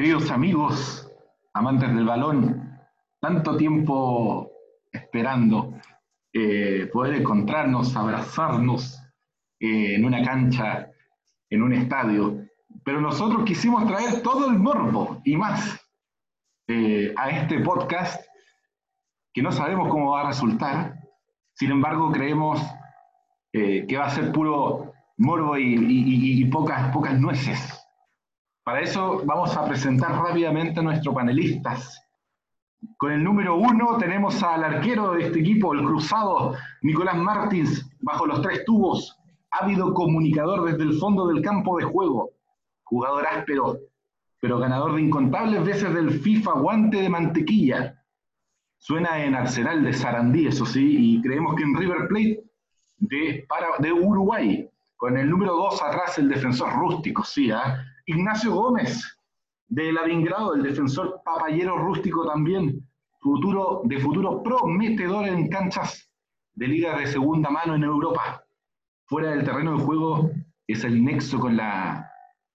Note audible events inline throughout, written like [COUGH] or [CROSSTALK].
Queridos amigos, amantes del balón, tanto tiempo esperando eh, poder encontrarnos, abrazarnos eh, en una cancha, en un estadio, pero nosotros quisimos traer todo el morbo y más eh, a este podcast que no sabemos cómo va a resultar, sin embargo creemos que va a ser puro morbo y, pocas, pocas nueces. Para eso vamos a presentar rápidamente a nuestros panelistas. Con el número uno tenemos al arquero de este equipo, el cruzado Nicolás Martins, bajo los tres tubos, ávido comunicador desde el fondo del campo de juego, jugador áspero, pero ganador de incontables veces del FIFA guante de mantequilla. Suena en Arsenal de Sarandí, eso sí, y creemos que en River Plate de, Uruguay. Con el número dos atrás el defensor rústico, sí, ¿ah? Ignacio Gómez, de Lavingrado, el defensor papayero rústico también, futuro, de futuro prometedor en canchas de liga de segunda mano en Europa. Fuera del terreno de juego es el nexo con la,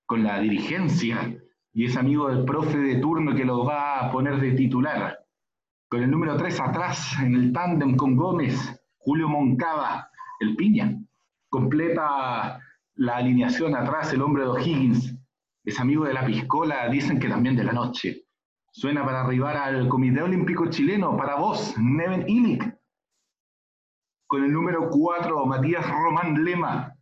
con la dirigencia y es amigo del profe de turno que lo va a poner de titular. Con el número 3 atrás, en el tándem con Gómez, Julio Moncada, el piña. Completa la alineación atrás el hombre de O'Higgins, es amigo de la piscola, dicen que también de la noche. Suena para arribar al Comité Olímpico Chileno, para vos, Neven Ilic. Con el número 4, Matías Román Lema.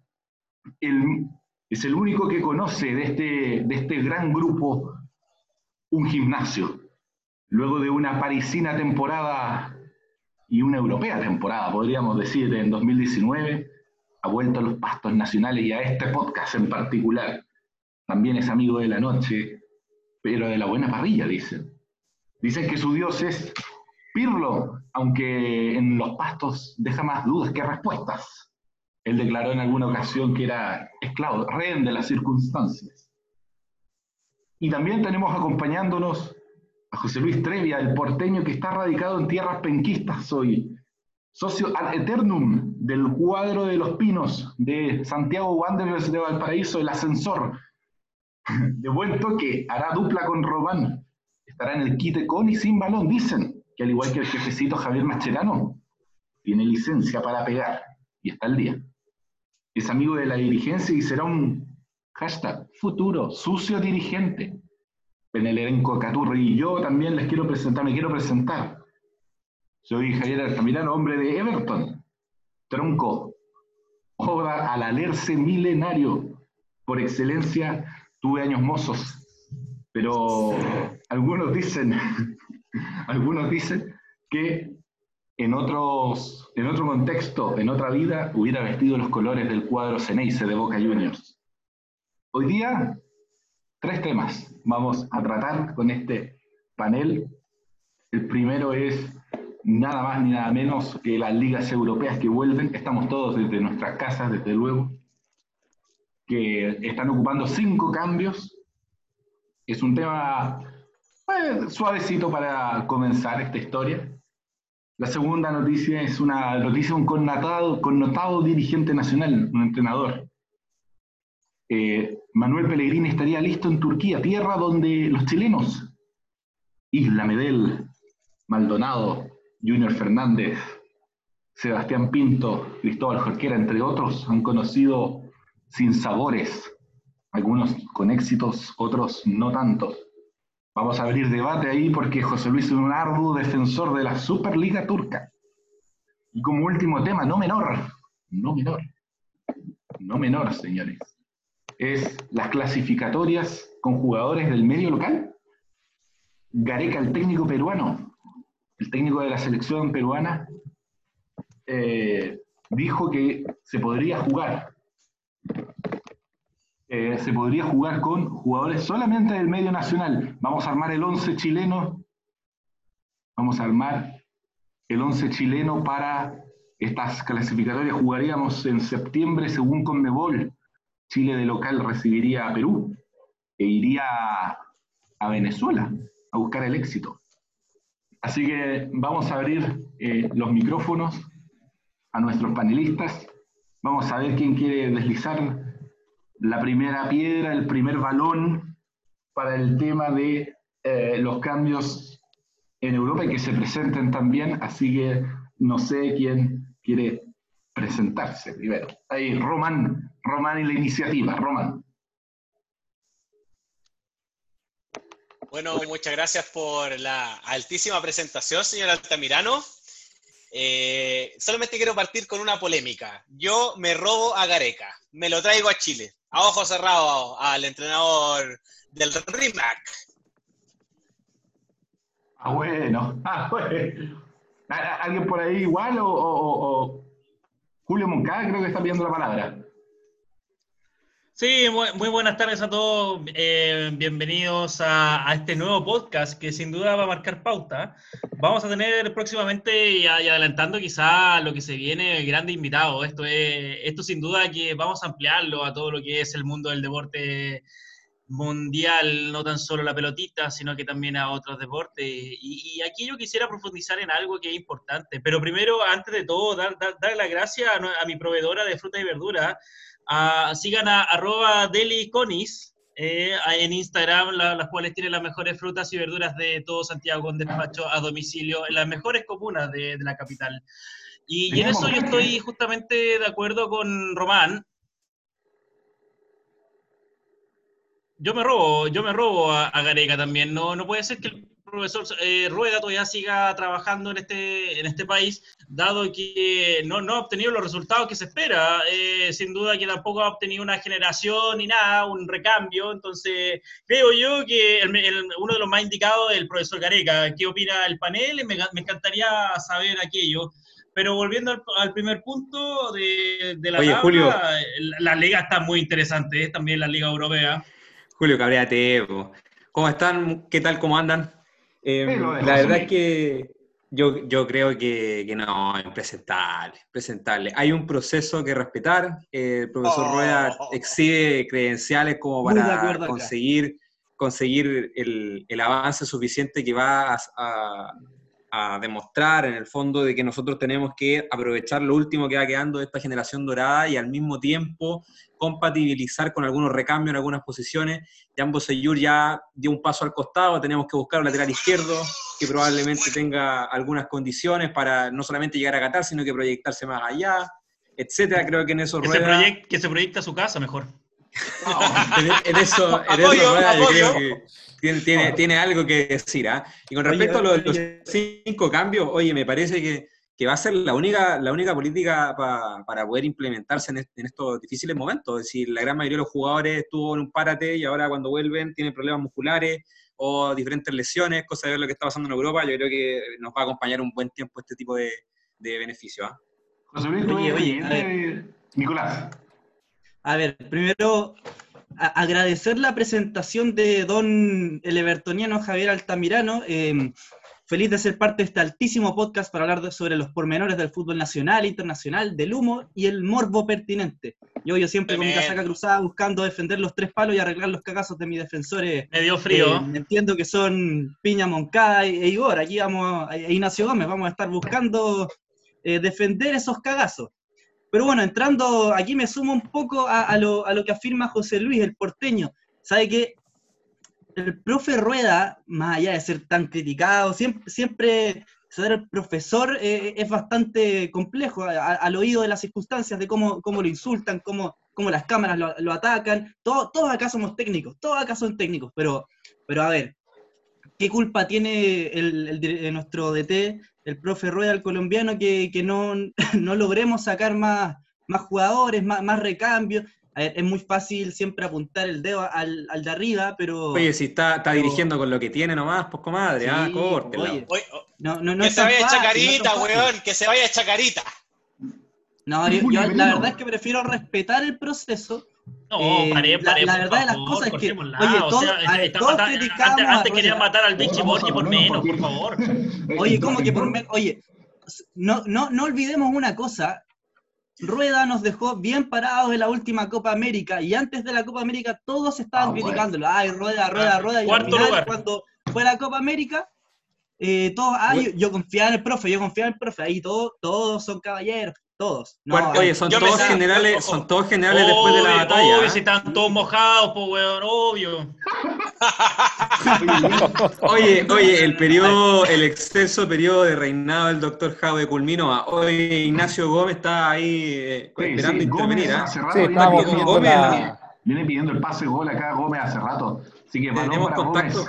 es el único que conoce de este, de este gran grupo un gimnasio. Luego de una parisina temporada y una europea temporada, podríamos decir, en 2019, ha vuelto a los pastos nacionales y a este podcast en particular también es amigo de la noche, pero de la buena parrilla, dicen. Dicen que su dios es Pirlo, aunque en los pastos deja más dudas que respuestas. Él declaró en alguna ocasión que era esclavo, rehén de las circunstancias. Y también tenemos acompañándonos a José Luis Trevia, el porteño que está radicado en tierras penquistas hoy, socio ad eternum del cuadro de los pinos de Santiago Wanderers de Valparaíso, el ascensor, de buen toque, hará dupla con Robán. Estará en el quite con y sin balón, dicen, que al igual que el jefecito Javier Mascherano, tiene licencia para pegar y está al día. Es amigo de la dirigencia y será un hashtag futuro, sucio dirigente. En el elenco Caturri y yo también les quiero presentar, me quiero presentar. Soy Javier Altamirano, hombre de Everton, tronco, obra al alerce milenario, por excelencia tuve años mozos, pero algunos dicen, [LAUGHS] algunos dicen que en, otros, en otro contexto, en otra vida, hubiera vestido los colores del cuadro Ceneice de Boca Juniors. Hoy día, tres temas vamos a tratar con este panel. El primero es nada más ni nada menos que las ligas europeas que vuelven. Estamos todos desde nuestras casas, desde luego que están ocupando cinco cambios. Es un tema suavecito para comenzar esta historia. La segunda noticia es una noticia de un connotado, connotado dirigente nacional, un entrenador. Eh, Manuel Pellegrini estaría listo en Turquía, tierra donde los chilenos, Isla Medel, Maldonado, Junior Fernández, Sebastián Pinto, Cristóbal Jorquera, entre otros, han conocido sin sabores, algunos con éxitos, otros no tantos. Vamos a abrir debate ahí porque José Luis es un arduo defensor de la Superliga Turca. Y como último tema, no menor, no menor, no menor, señores, es las clasificatorias con jugadores del medio local. Gareca, el técnico peruano, el técnico de la selección peruana, eh, dijo que se podría jugar eh, se podría jugar con jugadores solamente del medio nacional. Vamos a armar el 11 chileno. Vamos a armar el 11 chileno para estas clasificatorias. Jugaríamos en septiembre según Conmebol. Chile de local recibiría a Perú e iría a Venezuela a buscar el éxito. Así que vamos a abrir eh, los micrófonos a nuestros panelistas. Vamos a ver quién quiere deslizar la primera piedra, el primer balón para el tema de eh, los cambios en Europa y que se presenten también, así que no sé quién quiere presentarse primero. Ahí, Román, Román y la iniciativa, Román. Bueno, muchas gracias por la altísima presentación, señor Altamirano. Eh, solamente quiero partir con una polémica. Yo me robo a Gareca, me lo traigo a Chile, a ojos cerrados al entrenador del RIMAC. Ah, bueno, [LAUGHS] ah. ¿Alguien por ahí igual o, Julio Moncada creo que está pidiendo la palabra? Sí, muy, buenas tardes a todos. Eh, bienvenidos a, este nuevo podcast que sin duda va a marcar pauta. Vamos a tener próximamente y, adelantando quizá lo que se viene, grande invitado. Esto es, esto sin duda que vamos a ampliarlo a todo lo que es el mundo del deporte mundial, no tan solo la pelotita, sino que también a otros deportes. Y, aquí yo quisiera profundizar en algo que es importante. Pero primero, antes de todo, dar, dar, las gracias a, mi proveedora de fruta y verdura sigan a arroba deliconis eh, en Instagram, las cuales tienen las mejores frutas y verduras de todo Santiago con despacho a domicilio en las mejores comunas de, la capital. Y, en eso yo estoy justamente de acuerdo con Román. Yo me robo, yo me robo a, a Gareca también. No, no puede ser que el profesor eh, Rueda todavía siga trabajando en este, en este país, dado que no, no ha obtenido los resultados que se espera. Eh, sin duda que tampoco ha obtenido una generación ni nada, un recambio. Entonces, creo yo que uno de los más indicados es el profesor Gareca. ¿Qué opina el panel? Me, me encantaría saber aquello. Pero volviendo al, primer punto de, de la Oye, Julio. la, la, liga está muy interesante, también la liga europea. Julio Cabrera ¿Cómo están? ¿Qué tal? ¿Cómo andan? Em, la verdad es que yo, yo creo que, que, no, impresentable, presentable. Hay un proceso que respetar. el profesor Rueda oh. exhibe credenciales como para conseguir, conseguir el, el, avance suficiente que va a, a, demostrar en el fondo de que nosotros tenemos que aprovechar lo último que va quedando de esta generación dorada y al mismo tiempo compatibilizar con algunos recambios en algunas posiciones. Jambo Seyur ya dio un paso al costado, tenemos que buscar un lateral izquierdo que probablemente tenga algunas condiciones para no solamente llegar a Qatar, sino que proyectarse más allá, etcétera. Creo que en eso que, se, que se proyecta a su casa mejor. [LAUGHS] en, eso, en eso yo creo que tiene, tiene, algo que decir. ¿ah? Y con respecto a los cinco cambios, oye, me parece que que va a ser la única, la única política para poder implementarse en, estos difíciles momentos. Es decir, la gran mayoría de los jugadores estuvo en un párate y ahora cuando vuelven tienen problemas musculares o diferentes lesiones, cosa de ver lo que está pasando en Europa. Yo creo que nos va a acompañar un buen tiempo este tipo de, de beneficios. ¿ah? Oye, oye, Nicolás. A ver, primero agradecer la presentación de don el evertoniano Javier Altamirano. Eh, Feliz de ser parte de este altísimo podcast para hablar sobre los pormenores del fútbol nacional, internacional, del humo y el morbo pertinente. Yo, yo siempre con mi casaca cruzada buscando defender los tres palos y arreglar los cagazos de mis defensores. Medio frío. Eh, entiendo que son Piña Moncada e Igor. Aquí vamos, e Ignacio Gómez, vamos a estar buscando eh, defender esos cagazos. Pero bueno, entrando, aquí me sumo un poco a, lo, a lo que afirma José Luis, el porteño. ¿Sabe que el profe Rueda, más allá de ser tan criticado, siempre, ser el profesor eh, es bastante complejo al oído de las circunstancias, de cómo, cómo lo insultan, cómo, cómo las cámaras lo, atacan. todos acá somos técnicos, todos acá son técnicos, pero, pero a ver, ¿qué culpa tiene el, nuestro DT, el profe Rueda, el colombiano, que, no, [LAUGHS] no logremos sacar más, más jugadores, más, más recambios? es muy fácil siempre apuntar el dedo al, al de arriba, pero... Oye, si está, está dirigiendo con lo que tiene nomás, pues comadre, ah, corte. no, no, no que se vaya a Chacarita, weón, que se vaya a Chacarita. No, yo, la verdad es que prefiero respetar el proceso. No, eh, paré, paré, la, verdad de las cosas es que, oye, todo, o sea, todos antes, antes querían matar al Vichy Borgi por menos, por favor. Oye, [LAUGHS] ¿cómo que por menos? Oye, no, no, no olvidemos una cosa, Rueda nos dejó bien parados en la última Copa América y antes de la Copa América todos estaban ah, criticándolo. Ay, Rueda, Rueda, Rueda. Y al final, cuando fue la Copa América, eh, todos, ay, yo, confiaba en el profe, yo confiaba en el profe. Ahí todos, todos son caballeros. Todos. oye, son todos, generales, son todos generales después de la batalla. Obvio, ¿eh? si están todos mojados, pues weón, obvio. [LAUGHS] oye, oye, el periodo, el extenso periodo de reinado del doctor Jave culminó. Hoy Ignacio Gómez está ahí eh, esperando intervenir. ¿eh? Gómez, viene pidiendo el pase gol acá Gómez hace rato. Así que tenemos contacto.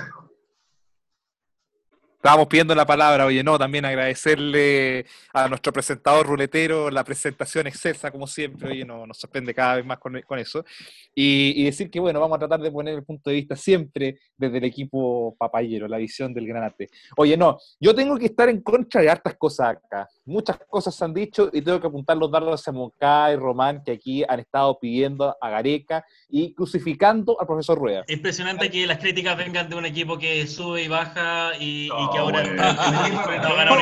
Estábamos pidiendo la palabra, oye, no, también agradecerle a nuestro presentador ruletero la presentación excelsa, como siempre, oye, no, nos sorprende cada vez más con, eso. Y, decir que, bueno, vamos a tratar de poner el punto de vista siempre desde el equipo papayero, la visión del granate. Oye, no, yo tengo que estar en contra de hartas cosas acá. Muchas cosas se han dicho y tengo que apuntar los dardos a Moncada y Román, que aquí han estado pidiendo a Gareca y crucificando al profesor Rueda. Impresionante que las críticas vengan de un equipo que sube y baja y que ahora [LAUGHS] no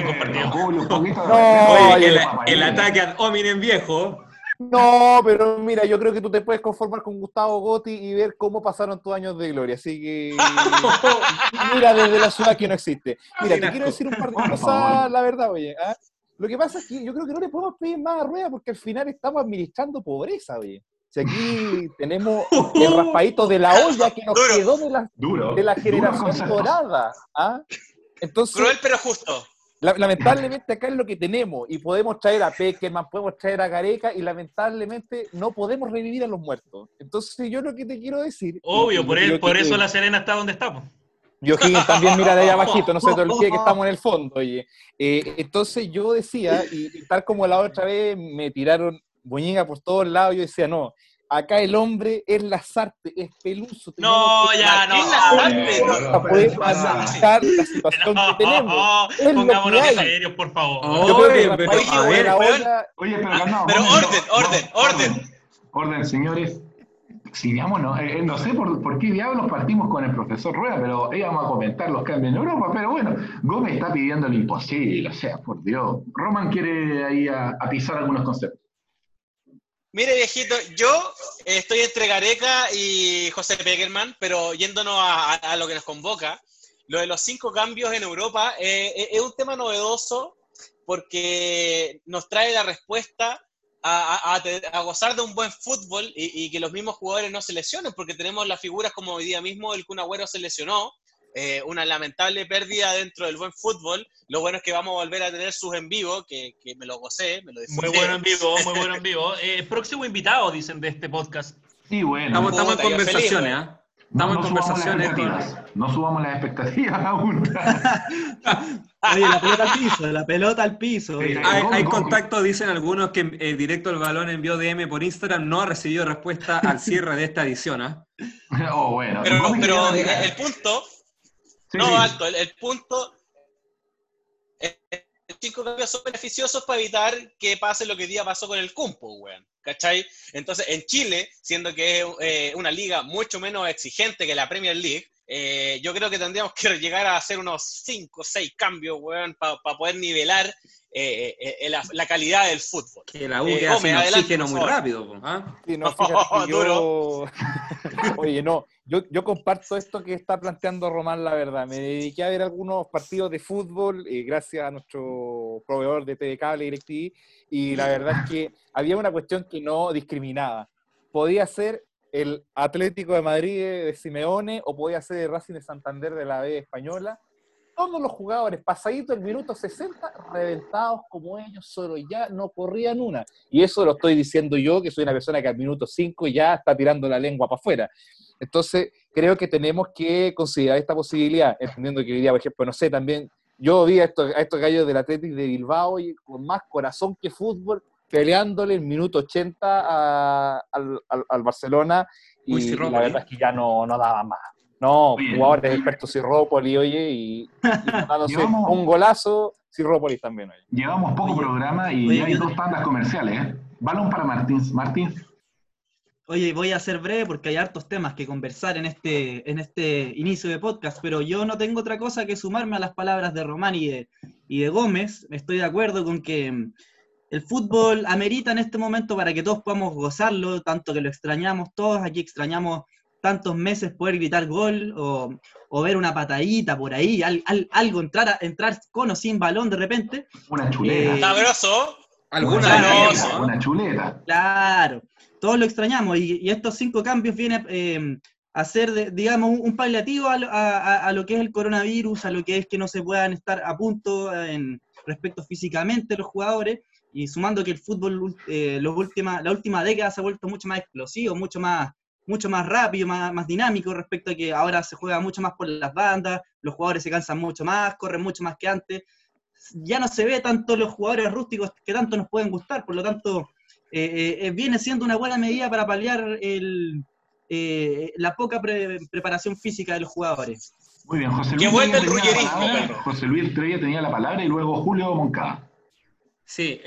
el, ataque ad hominem viejo. No, pero mira, yo creo que tú te puedes conformar con Gustavo Gotti y ver cómo pasaron tus años de gloria. Así que [LAUGHS] mira desde la ciudad que no existe. Mira, te quiero decir un par de cosas, la verdad, oye. ¿ah? Lo que pasa es que yo creo que no le podemos pedir más a Rueda porque al final estamos administrando pobreza, oye. Si aquí [LAUGHS] tenemos el raspadito de la olla que nos quedó de la, de la generación dorada. ¿ah? Entonces, Cruel pero justo. lamentablemente acá es lo que tenemos y podemos traer a Peckerman, podemos traer a Gareca y lamentablemente no podemos revivir a los muertos. Entonces yo lo que te quiero decir... Obvio, por, por eso la Serena está donde estamos. Yo también mira de allá abajito, no se te olvide que estamos en el fondo, oye. Eh, entonces yo decía, y, tal como la otra vez me tiraron buñiga por todos lados, yo decía, no, Acá el hombre es lazarte, es peluso. No, ya, no. Es lazarte. No, poder pasar la situación que tenemos. Es Pongámonos serios, por favor. Oye, pero, oye, pero, orden, orden, orden. Orden, señores. Sigamos, no, eh, no sé por, qué diablos partimos con el profesor Rueda, pero íbamos a comentar los cambios en Europa, pero bueno, Gómez está pidiendo lo imposible, o sea, por Dios. Roman quiere ahí a, a pisar algunos conceptos. Mire, viejito, yo estoy entre Gareca y José Peckerman, pero yéndonos a, lo que nos convoca, lo de los cinco cambios en Europa eh, eh, es un tema novedoso porque nos trae la respuesta a, gozar de un buen fútbol y, y, que los mismos jugadores no se lesionen, porque tenemos las figuras como hoy día mismo el Kun Agüero se lesionó, eh, una lamentable pérdida dentro del buen fútbol. Lo bueno es que vamos a volver a tener sus en vivo, que, que me lo gocé, me lo Muy bueno en vivo, muy bueno en vivo. Eh, próximo invitado, dicen, de este podcast. Sí, bueno. Estamos, en conversaciones, ¿ah? Estamos en conversaciones. No subamos las expectativas aún. [LAUGHS] Oye, la pelota al piso, la pelota al piso. hay, contacto, dicen algunos que eh, directo el balón envió DM por Instagram, no ha recibido respuesta al [LAUGHS] cierre de esta edición. ¿ah? [LAUGHS] Oh, bueno. Pero, pero el punto no, alto. El, punto. El, cinco cambios son beneficiosos para evitar que pase lo que día pasó con el Cumpo, weón. ¿Cachai? Entonces, en Chile, siendo que es eh, una liga mucho menos exigente que la Premier League, eh, yo creo que tendríamos que [LAUGHS] llegar a hacer unos 5 o 6 cambios, weón, para poder nivelar eh, eh, la, calidad del fútbol. Que la U eh, hace oxígeno muy rápido. ¿ah? no, fíjate [LAUGHS] yo... [LAUGHS] Oye, no, yo, yo, comparto esto que está planteando Román, la verdad. Me dediqué a ver algunos partidos de fútbol gracias a nuestro proveedor de TV Cable DirecTV y la verdad es que había una cuestión que no discriminaba. Podía ser el Atlético de Madrid de Simeone o podía ser el Racing de Santander de la B española todos los jugadores, pasadito el minuto 60, reventados como ellos, solo ya no corrían una. Y eso lo estoy diciendo yo, que soy una persona que al minuto 5 ya está tirando la lengua para afuera. Entonces, creo que tenemos que considerar esta posibilidad, entendiendo que hoy día, por ejemplo, no sé, también yo vi a estos, a estos gallos del Atlético de Bilbao y con más corazón que fútbol, peleándole el minuto 80 al, al, Barcelona y, la verdad es que ya no, no daba más. No, jugadores expertos Cirrópoli, oye, y, y [LAUGHS] un golazo, Cirrópoli también, oye. Llevamos poco programa y hay dos tandas comerciales, ¿eh? Balón para Martins. Martín. Oye, voy a ser breve porque hay hartos temas que conversar en este, en este inicio de podcast, pero yo no tengo otra cosa que sumarme a las palabras de Román y de, y de Gómez. Estoy de acuerdo con que el fútbol amerita en este momento para que todos podamos gozarlo, tanto que lo extrañamos todos, aquí extrañamos tantos meses poder gritar gol o, ver una patadita por ahí, algo, entrar, entrar con o sin balón de repente. Una chuleta. Eh, sabroso. Alguna una chuleta. Claro, todos lo extrañamos y, estos cinco cambios vienen eh, a ser, digamos, un, paliativo a, lo que es el coronavirus, a lo que es que no se puedan estar a punto en respecto físicamente los jugadores y sumando que el fútbol eh, los última, la última década se ha vuelto mucho más explosivo, mucho más, mucho más rápido, más, más dinámico respecto a que ahora se juega mucho más por las bandas, los jugadores se cansan mucho más, corren mucho más que antes ya no se ve tanto los jugadores rústicos que tanto nos pueden gustar, por lo tanto, eh, eh, viene siendo una buena medida para paliar el, eh, la poca preparación física de los jugadores. Muy bien, José Luis. el José Luis Trevia tenía la palabra y luego Julio Moncada. Sí,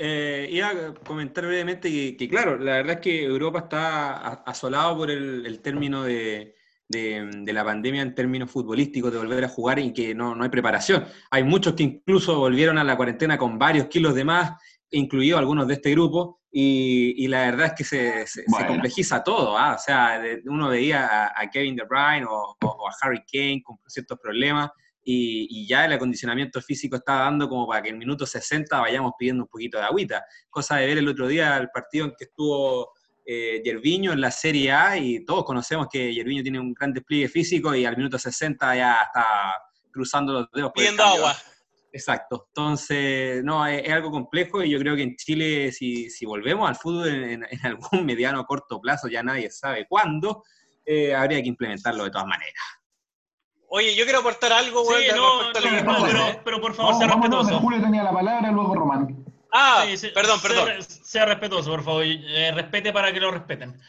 iba a comentar brevemente que, claro, la verdad es que Europa está asolado por el término de, de, la pandemia en términos futbolísticos, de volver a jugar y que no, no, hay preparación. Hay muchos que incluso volvieron a la cuarentena con varios kilos de más, incluidos algunos de este grupo, y, la verdad es que se, se, complejiza todo. ¿ah? O sea, uno veía a, Kevin De Bruyne o, a Harry Kane con ciertos problemas. Y, y, ya el acondicionamiento físico está dando como para que en minuto 60 vayamos pidiendo un poquito de agüita. Cosa de ver el otro día el partido en que estuvo eh, Yerviño en la Serie A y todos conocemos que Yerviño tiene un gran despliegue físico y al minuto 60 ya está cruzando los dedos. Pidiendo agua. Exacto. Entonces, no, es, algo complejo y yo creo que en Chile, si, si volvemos al fútbol en, algún [LAUGHS] mediano o corto plazo, ya nadie sabe cuándo, eh, habría que implementarlo de todas maneras. Oye, yo quiero aportar algo, sí, no, pero, pero, por favor, sea respetuoso. Julio tenía la palabra, luego Román. Ah, perdón, perdón. Sea, respetuoso, por favor. Eh, respete para que lo respeten.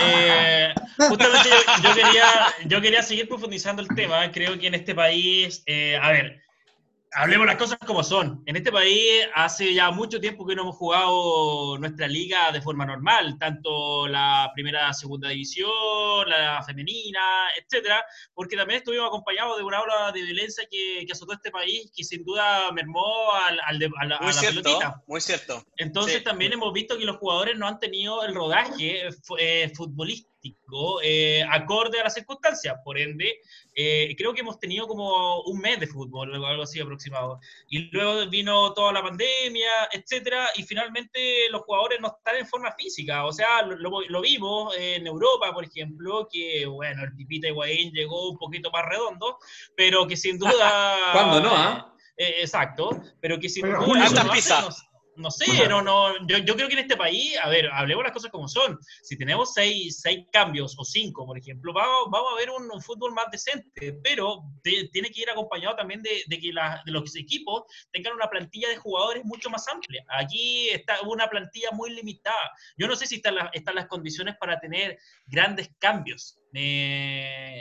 Eh, justamente yo, quería, yo quería seguir profundizando el tema. Creo que en este país, eh, a ver, hablemos las cosas como son. En este país hace ya mucho tiempo que no hemos jugado nuestra liga de forma normal, tanto la primera, segunda división, la femenina, etcétera, porque también estuvimos acompañados de una ola de violencia que, que azotó este país, que sin duda mermó al, al a la, muy cierto, pelotita. Muy cierto. Entonces también hemos visto que los jugadores no han tenido el rodaje eh, futbolístico eh, acorde a las circunstancias. Por ende, eh, creo que hemos tenido como un mes de fútbol, algo así aproximado. Y luego vino toda la pandemia, etcétera, y finalmente los jugadores no están en forma física. O sea, lo, lo vimos en Europa, por ejemplo, que, bueno, el Pipita Higuaín llegó un poquito más redondo, pero que sin duda... [LAUGHS] ¿Cuándo no? Ah? Eh, exacto, pero que sin duda no sé, no, no, yo, yo, creo que en este país, a ver, hablemos las cosas como son. Si tenemos seis, seis cambios o cinco, por ejemplo, vamos, vamos a ver un, fútbol más decente, pero tiene que ir acompañado también de, de que la, de los equipos tengan una plantilla de jugadores mucho más amplia. Aquí está una plantilla muy limitada. Yo no sé si están, están las condiciones para tener grandes cambios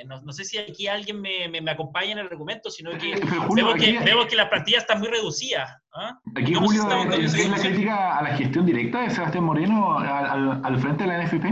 no, sé si aquí alguien me, me, acompaña en el argumento, sino que, [LAUGHS] vemos, que vemos que las plantillas están muy reducidas. ¿ah? Aquí, Julio, ¿es la crítica a la gestión directa de Sebastián Moreno al, al frente de la NFP?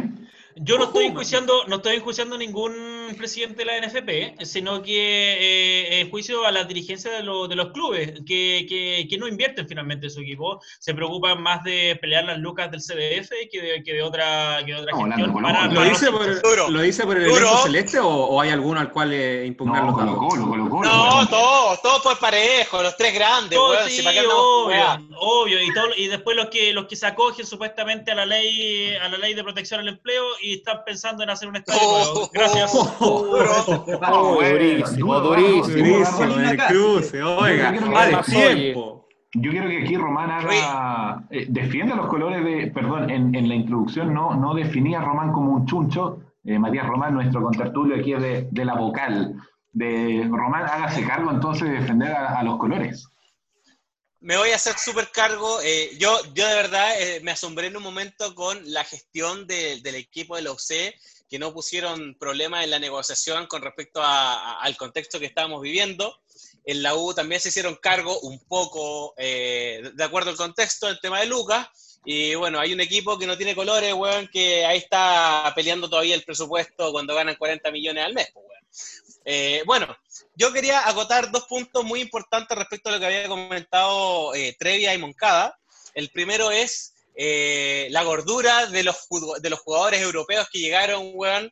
Yo no estoy enjuiciando, no estoy enjuiciando ningún presidente de la NFP, sino que eh, juicio a la dirigencia de, de los clubes, que, que, que, no invierten finalmente en su equipo, se preocupan más de pelear las lucas del CDF que de, que de otra, que otra gestión. ¿Lo, dice por, ¿Lo dice por el elenco celeste o, hay alguno al cual eh, impugnarlo? No, no, todos, todos por parejo, los tres grandes. sí, obvio, obvio, y, todo, y después los que, los que se acogen supuestamente a la ley, a la ley de protección al empleo y están pensando en hacer un estadio nuevo. Gracias. Durísimo, durísimo. el cruce, oiga, tiempo. Yo quiero que aquí Román haga, eh, defienda los colores de, perdón, en, en, la introducción no, no definía a Román como un chuncho, eh, Matías Román, nuestro contertulio aquí es de, de, la vocal, de Román, hágase cargo entonces de defender a los colores. Me voy a hacer súper cargo. Eh, yo, yo de verdad eh, me asombré en un momento con la gestión del equipo de la OC, que no pusieron problemas en la negociación con respecto al contexto que estábamos viviendo. En la U también se hicieron cargo un poco, eh, de acuerdo al contexto, el tema de Lucas. Y bueno, hay un equipo que no tiene colores, weón, que ahí está peleando todavía el presupuesto cuando ganan 40 millones al mes, pues, weón. bueno, yo quería agotar dos puntos muy importantes respecto a lo que había comentado eh, Trevia y Moncada. El primero es eh, la gordura de los, de los jugadores europeos que llegaron, weón,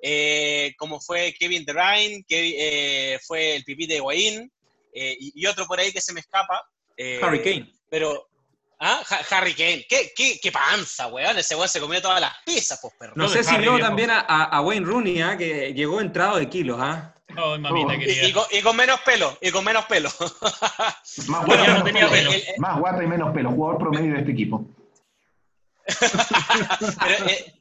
eh, como fue Kevin De Bruyne, que fue el pipí de Higuaín, y, otro por ahí que se me escapa. Harry Kane. Pero, ¿Ah? Harry Kane. ¿Qué, qué, qué panza, weón? Ese weón se comió todas las pizzas, pues, perro. No, sé si vio también a, a, Wayne Rooney, ¿ah? que llegó entrado de kilos, ¿ah? Oh, mamita. Y, con, y, con, menos pelo, y con menos pelo. Más guata, no tenía pelo. Más guata y menos pelo, jugador promedio de este equipo. Pero, eh,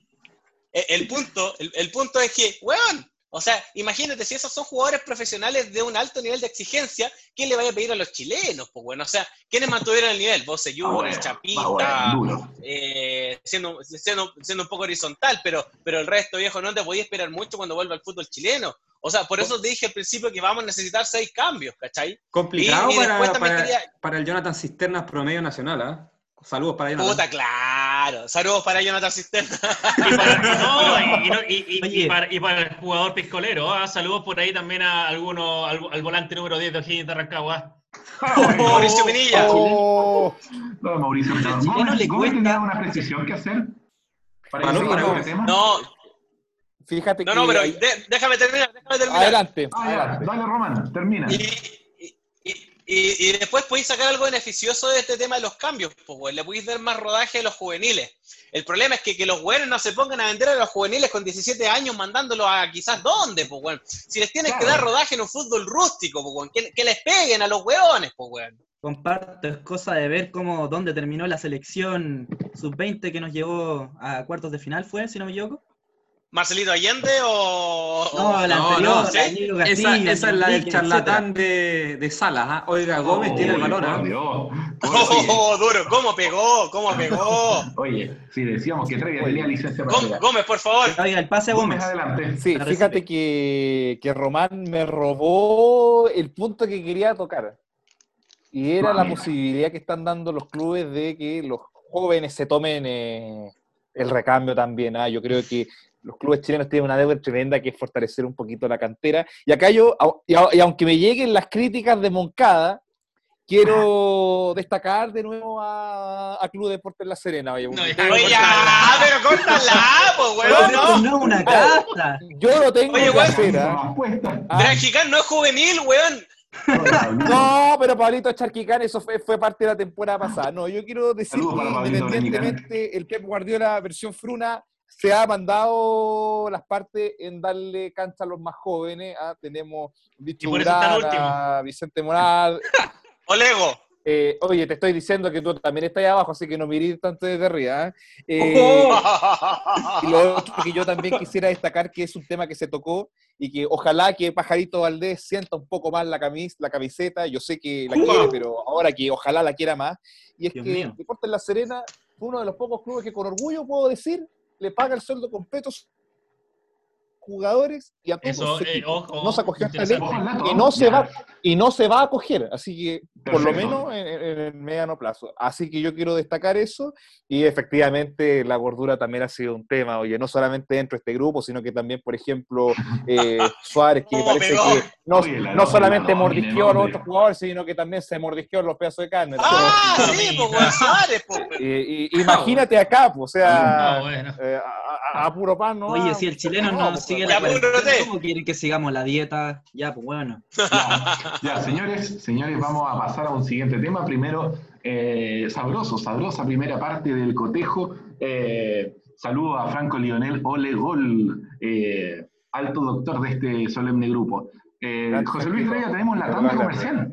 eh, el, punto, el, el punto es que, weón, o sea, imagínate, si esos son jugadores profesionales de un alto nivel de exigencia, ¿quién le vaya a pedir a los chilenos? Pues bueno, o sea, ¿quiénes mantuvieron el nivel? Vos, Yur, el Chapita, eh, siendo, siendo, siendo, un poco horizontal, pero, pero el resto, viejo, no te podía esperar mucho cuando vuelva al fútbol chileno. O sea, por eso te dije al principio que vamos a necesitar seis cambios, ¿cachai? Complicado para, para, el Jonathan Cisternas promedio nacional, ¿ah? Saludos para Jonathan. Puta, claro. Saludos para Jonathan Cisterna. y, para, y, para, el jugador piscolero. ¿ah? Saludos por ahí también a alguno, al, volante número 10 de O'Higgins de Rancagua. Oh, Mauricio Pinilla. Oh. No, Mauricio, no, no, no le cuesta una precisión que hacer. Para no, no, no, Fíjate no, que. No, pero déjame terminar, déjame terminar. Adelante. Ah, adelante. Dale, Román, termina. Y, y, después podéis sacar algo beneficioso de este tema de los cambios, pues, le podéis dar más rodaje a los juveniles. El problema es que, que los buenos no se pongan a vender a los juveniles con 17 años mandándolos a quizás dónde, pues, bueno. Si les tienes que dar rodaje en un fútbol rústico, pues, bueno, que, les peguen a los hueones, pues, bueno. Comparto, es cosa de ver cómo, dónde terminó la selección sub-20 que nos llevó a cuartos de final, ¿fue, si no me equivoco? ¿Marcelito Allende o.? No, la anterior, no, esa, esa, es la del charlatán de, de, Salas. ¿ah? Oiga, Gómez tiene el balón. ¿ah? Oh, duro, ¿cómo pegó? ¿Cómo pegó? Oye, si decíamos que Trevia tenía licencia para Gómez, Gómez, por favor. Oiga, el pase a Gómez. adelante. Sí, fíjate que, que Román me robó el punto que quería tocar. Y era la posibilidad que están dando los clubes de que los jóvenes se tomen eh, el recambio también. ¿ah? Yo creo que los clubes chilenos tienen una deuda tremenda que es fortalecer un poquito la cantera. Y acá yo, y aunque me lleguen las críticas de Moncada, quiero destacar de nuevo a, a Club Deportes La Serena. Oye, no, oye ya, pero córtala, pues, weón, no. No, una casa. Yo lo tengo oye, que hacer. ¿ah? no es juvenil, weón. No, pero Pablito Charquicán, eso fue, fue parte de la temporada pasada. No, yo quiero decir que independientemente el Pep Guardiola versión Fruna se ha mandado las partes en darle cancha a los más jóvenes. ¿ah? Tenemos a Vicente Moral. [LAUGHS] Olego. Eh, oye, te estoy diciendo que tú también estás ahí abajo, así que no mirís tanto desde arriba. ¿ah? Eh, y lo otro que yo también quisiera destacar que es un tema que se tocó y que ojalá que Pajarito Valdés sienta un poco más la, camis, la camiseta. Yo sé que la quiere, pero ahora que ojalá la quiera más. Y es que Deportes La Serena fue uno de los pocos clubes que con orgullo puedo decir le paga el sueldo completo jugadores y a todos eh, no se acogió ley y no se va y no se va a acoger así que por lo menos en, el mediano plazo. Así que yo quiero destacar eso y efectivamente la gordura también ha sido un tema oye no solamente dentro de este grupo sino que también por ejemplo eh, [LAUGHS] Suárez que parece que no, no solamente mordisqueó a los otros jugadores sino que también se mordisqueó los pedazos de carne. Ah sí pues Suárez imagínate acá pues o sea eh, a, puro pan no oye si el chileno no ¿Cómo quieren que sigamos la dieta? Ya, pues bueno. [LAUGHS] Ya, señores, señores, vamos a pasar a un siguiente tema. Primero, eh, sabroso, sabrosa primera parte del cotejo. Eh, saludo a Franco Lionel Ole Gol, eh, alto doctor de este solemne grupo. José Luis Reyes, tenemos la tanda comercial.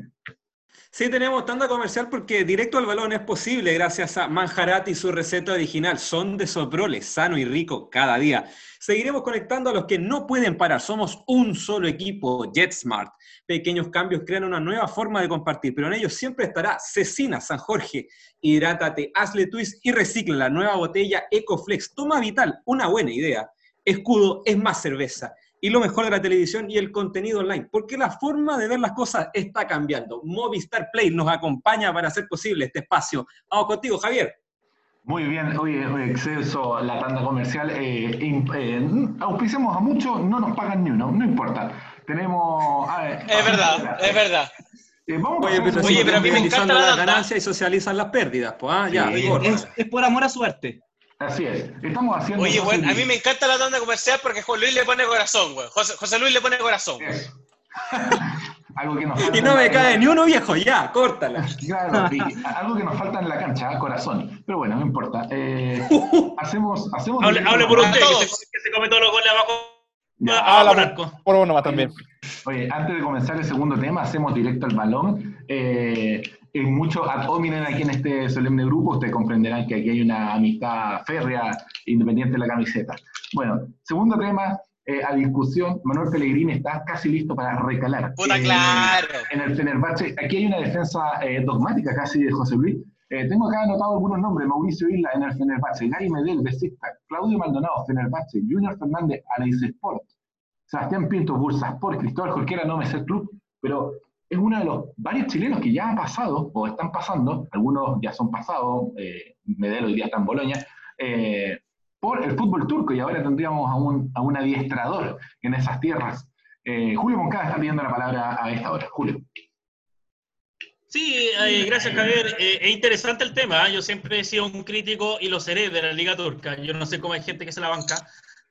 Sí, tenemos tanda comercial porque directo al balón es posible gracias a Manjarat y su receta original. Son de Soprole, sano y rico cada día. Seguiremos conectando a los que no pueden parar. Somos un solo equipo, JetSmart. Pequeños cambios crean una nueva forma de compartir, pero en ellos siempre estará Cecina San Jorge. Hidrátate, hazle twist y recicla la nueva botella EcoFlex. Toma Vital, una buena idea. Escudo es más cerveza y lo mejor de la televisión y el contenido online, porque la forma de ver las cosas está cambiando. Movistar Play nos acompaña para hacer posible este espacio. Vamos contigo, Javier. Muy bien, oye, exceso la tanda comercial. Eh, eh, auspicemos a muchos, no nos pagan ni uno, no importa. Tenemos. es verdad, es verdad. Eh, oye, pero, a mí me encanta la ganancia y socializan las pérdidas. Pues, ah, ya, es, es, por amor a suerte. Así es. Estamos haciendo. Oye, bueno, a mí me encanta la tanda comercial porque José Luis le pone corazón, güey. José, Luis le pone corazón, algo que nos y no me cae ni uno viejo, ya, córtala. [LAUGHS] Claro, algo que nos falta en la cancha, corazón. Pero bueno, no importa. Eh, [LAUGHS] hacemos, hacemos. Hable, por usted, que se, que se, come todos los goles abajo. ah, la, por, uno más también. Oye, antes de comenzar el segundo tema, hacemos directo al balón. Eh, en muchos ad hominem aquí en este solemne grupo, ustedes comprenderán que aquí hay una amistad férrea independiente de la camiseta. Bueno, segundo tema, eh, a discusión, Manuel Pellegrini está casi listo para recalar. Puta, eh, claro. En el Fenerbahce, aquí hay una defensa eh, dogmática casi de José Luis. tengo acá anotado algunos nombres, Mauricio Isla en el Fenerbahce, Gary Medel, Besista, Claudio Maldonado, Fenerbahce, Junior Fernández, Anaís Sport, Sebastián Pinto, Bursasport, Cristóbal Jorquera, no me sé club, pero es uno de los varios chilenos que ya ha pasado o están pasando, algunos ya son pasados, Medel hoy día está en Boloña, por el fútbol turco y ahora tendríamos a un, a un adiestrador en esas tierras. Eh, Julio Moncada está pidiendo la palabra a esta hora. Julio. Sí, eh, gracias Javier. Eh, es interesante el tema. Yo siempre he sido un crítico y lo seré de la Liga Turca. Yo no sé cómo hay gente que se la banca.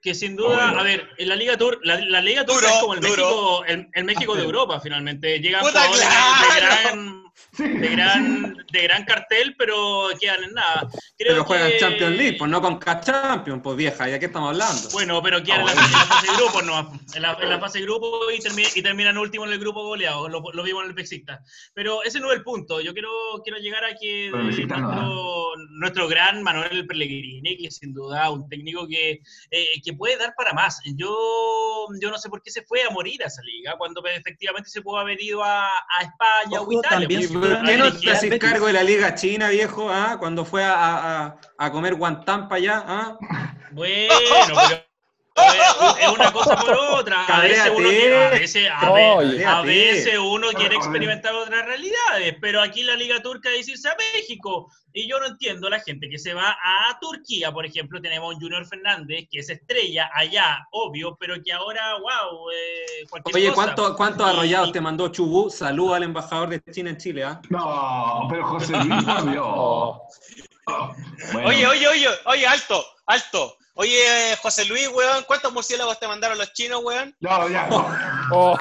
Que sin duda, a ver, en la Liga Turca, la, Liga Turca es como el México, el, México de Europa, finalmente. Llegan jugadores de gran de gran, de gran cartel, pero quedan en nada. Creo pero juegan Champions League, pues no con K-Champions, pues vieja, ¿ya qué estamos hablando? Bueno, pero quedan en, la, fase de grupos, no, en la, en la fase de grupos y, y, terminan último en el grupo goleado, lo, lo vimos en el Pexicta. Pero ese no es el punto, yo quiero, quiero llegar a que nuestro, nuestro, gran Manuel Pellegrini, que sin duda un técnico que, eh, que puede dar para más. Yo, yo no sé por qué se fue a morir a esa liga, cuando efectivamente se pudo haber ido a, a España o Italia. Pues, ¿Por qué no te haces cargo de la Liga China, viejo? ¿ah? Cuando fue a, a, a comer guantán para allá. ¿ah? [LAUGHS] Bueno, pero es una cosa por otra. A veces, uno quiere, a, veces, uno quiere experimentar otras realidades, pero aquí la Liga Turca dice irse a México. Y yo no entiendo la gente que se va a Turquía, por ejemplo, tenemos un Junior Fernández que es estrella allá, obvio, pero que ahora, wow, eh, Oye, ¿cuántos cuánto arrollados te mandó Chubú? Salud al embajador de China en Chile, ¿ah? No, pero José Luis, [LAUGHS] Oye, oye, oye, oye, alto, alto. Oye, José Luis, weón, ¿cuántos murciélagos te mandaron los chinos, weón? No, ya. [LAUGHS] Oh.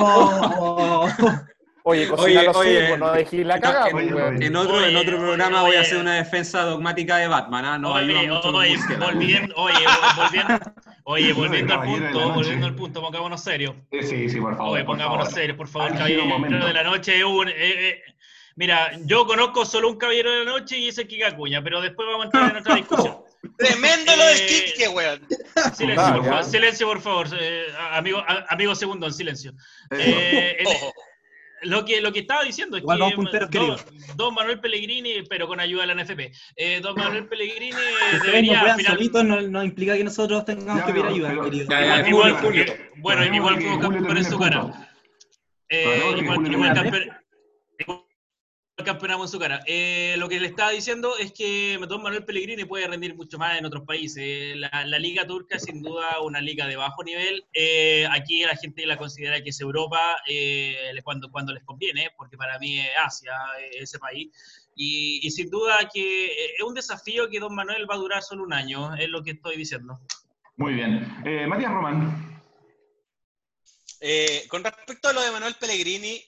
Oh. Oye, cocina los oye, no dejé la cagada. En otro, en otro programa voy a hacer una defensa dogmática de Batman, ¿ah? No oye, mucho oye, volviendo, oye, volviendo, oye, volviendo al punto, volviendo al punto, pongámonos serios. Sí, sí, por favor. Oye, pongámonos serios, por favor, caballero de la noche. Un, eh, eh, mira, yo conozco solo un caballero de la noche y ese es Kika Cuña, pero después vamos a entrar en otra discusión. [LAUGHS] Tremendo lo del Kike, weón. Silencio, por favor, silencio, por favor. Eh, amigo, amigo segundo, en silencio. Eh, lo, que, lo que estaba diciendo es que don, Manuel Pellegrini, pero con ayuda de la NFP, eh, don Manuel Pellegrini [LAUGHS] debería... No, no, no, implica que nosotros tengamos que pedir ayuda, querido. igual, bueno, igual podemos campeón en su cara. igual, igual, campeonamos en su cara. Eh, lo que le estaba diciendo es que Don Manuel Pellegrini puede rendir mucho más en otros países. La, liga turca es sin duda una liga de bajo nivel. Eh, aquí la gente la considera que es Europa eh, cuando, cuando les conviene, porque para mí es Asia ese país. Y, y, sin duda que es un desafío que Don Manuel va a durar solo un año, es lo que estoy diciendo. Muy bien. Matías Román. con respecto a lo de Manuel Pellegrini,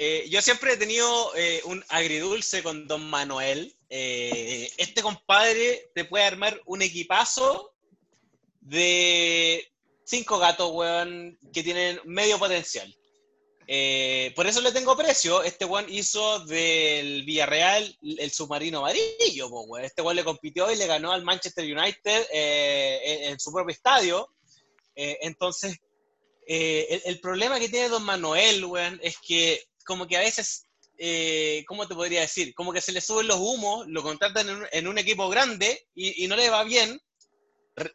eh, yo siempre he tenido eh, un agridulce con Don Manuel. Eh, este compadre te puede armar un equipazo de cinco gatos, weón, que tienen medio potencial. por eso le tengo precio. Este weón hizo del Villarreal el submarino amarillo, weón. Este weón le compitió y le ganó al Manchester United en, en, su propio estadio. entonces, el, el, problema que tiene Don Manuel, weón, es que como que a veces, eh, ¿cómo te podría decir? Como que se le suben los humos, lo contratan en un, equipo grande y, no le va bien,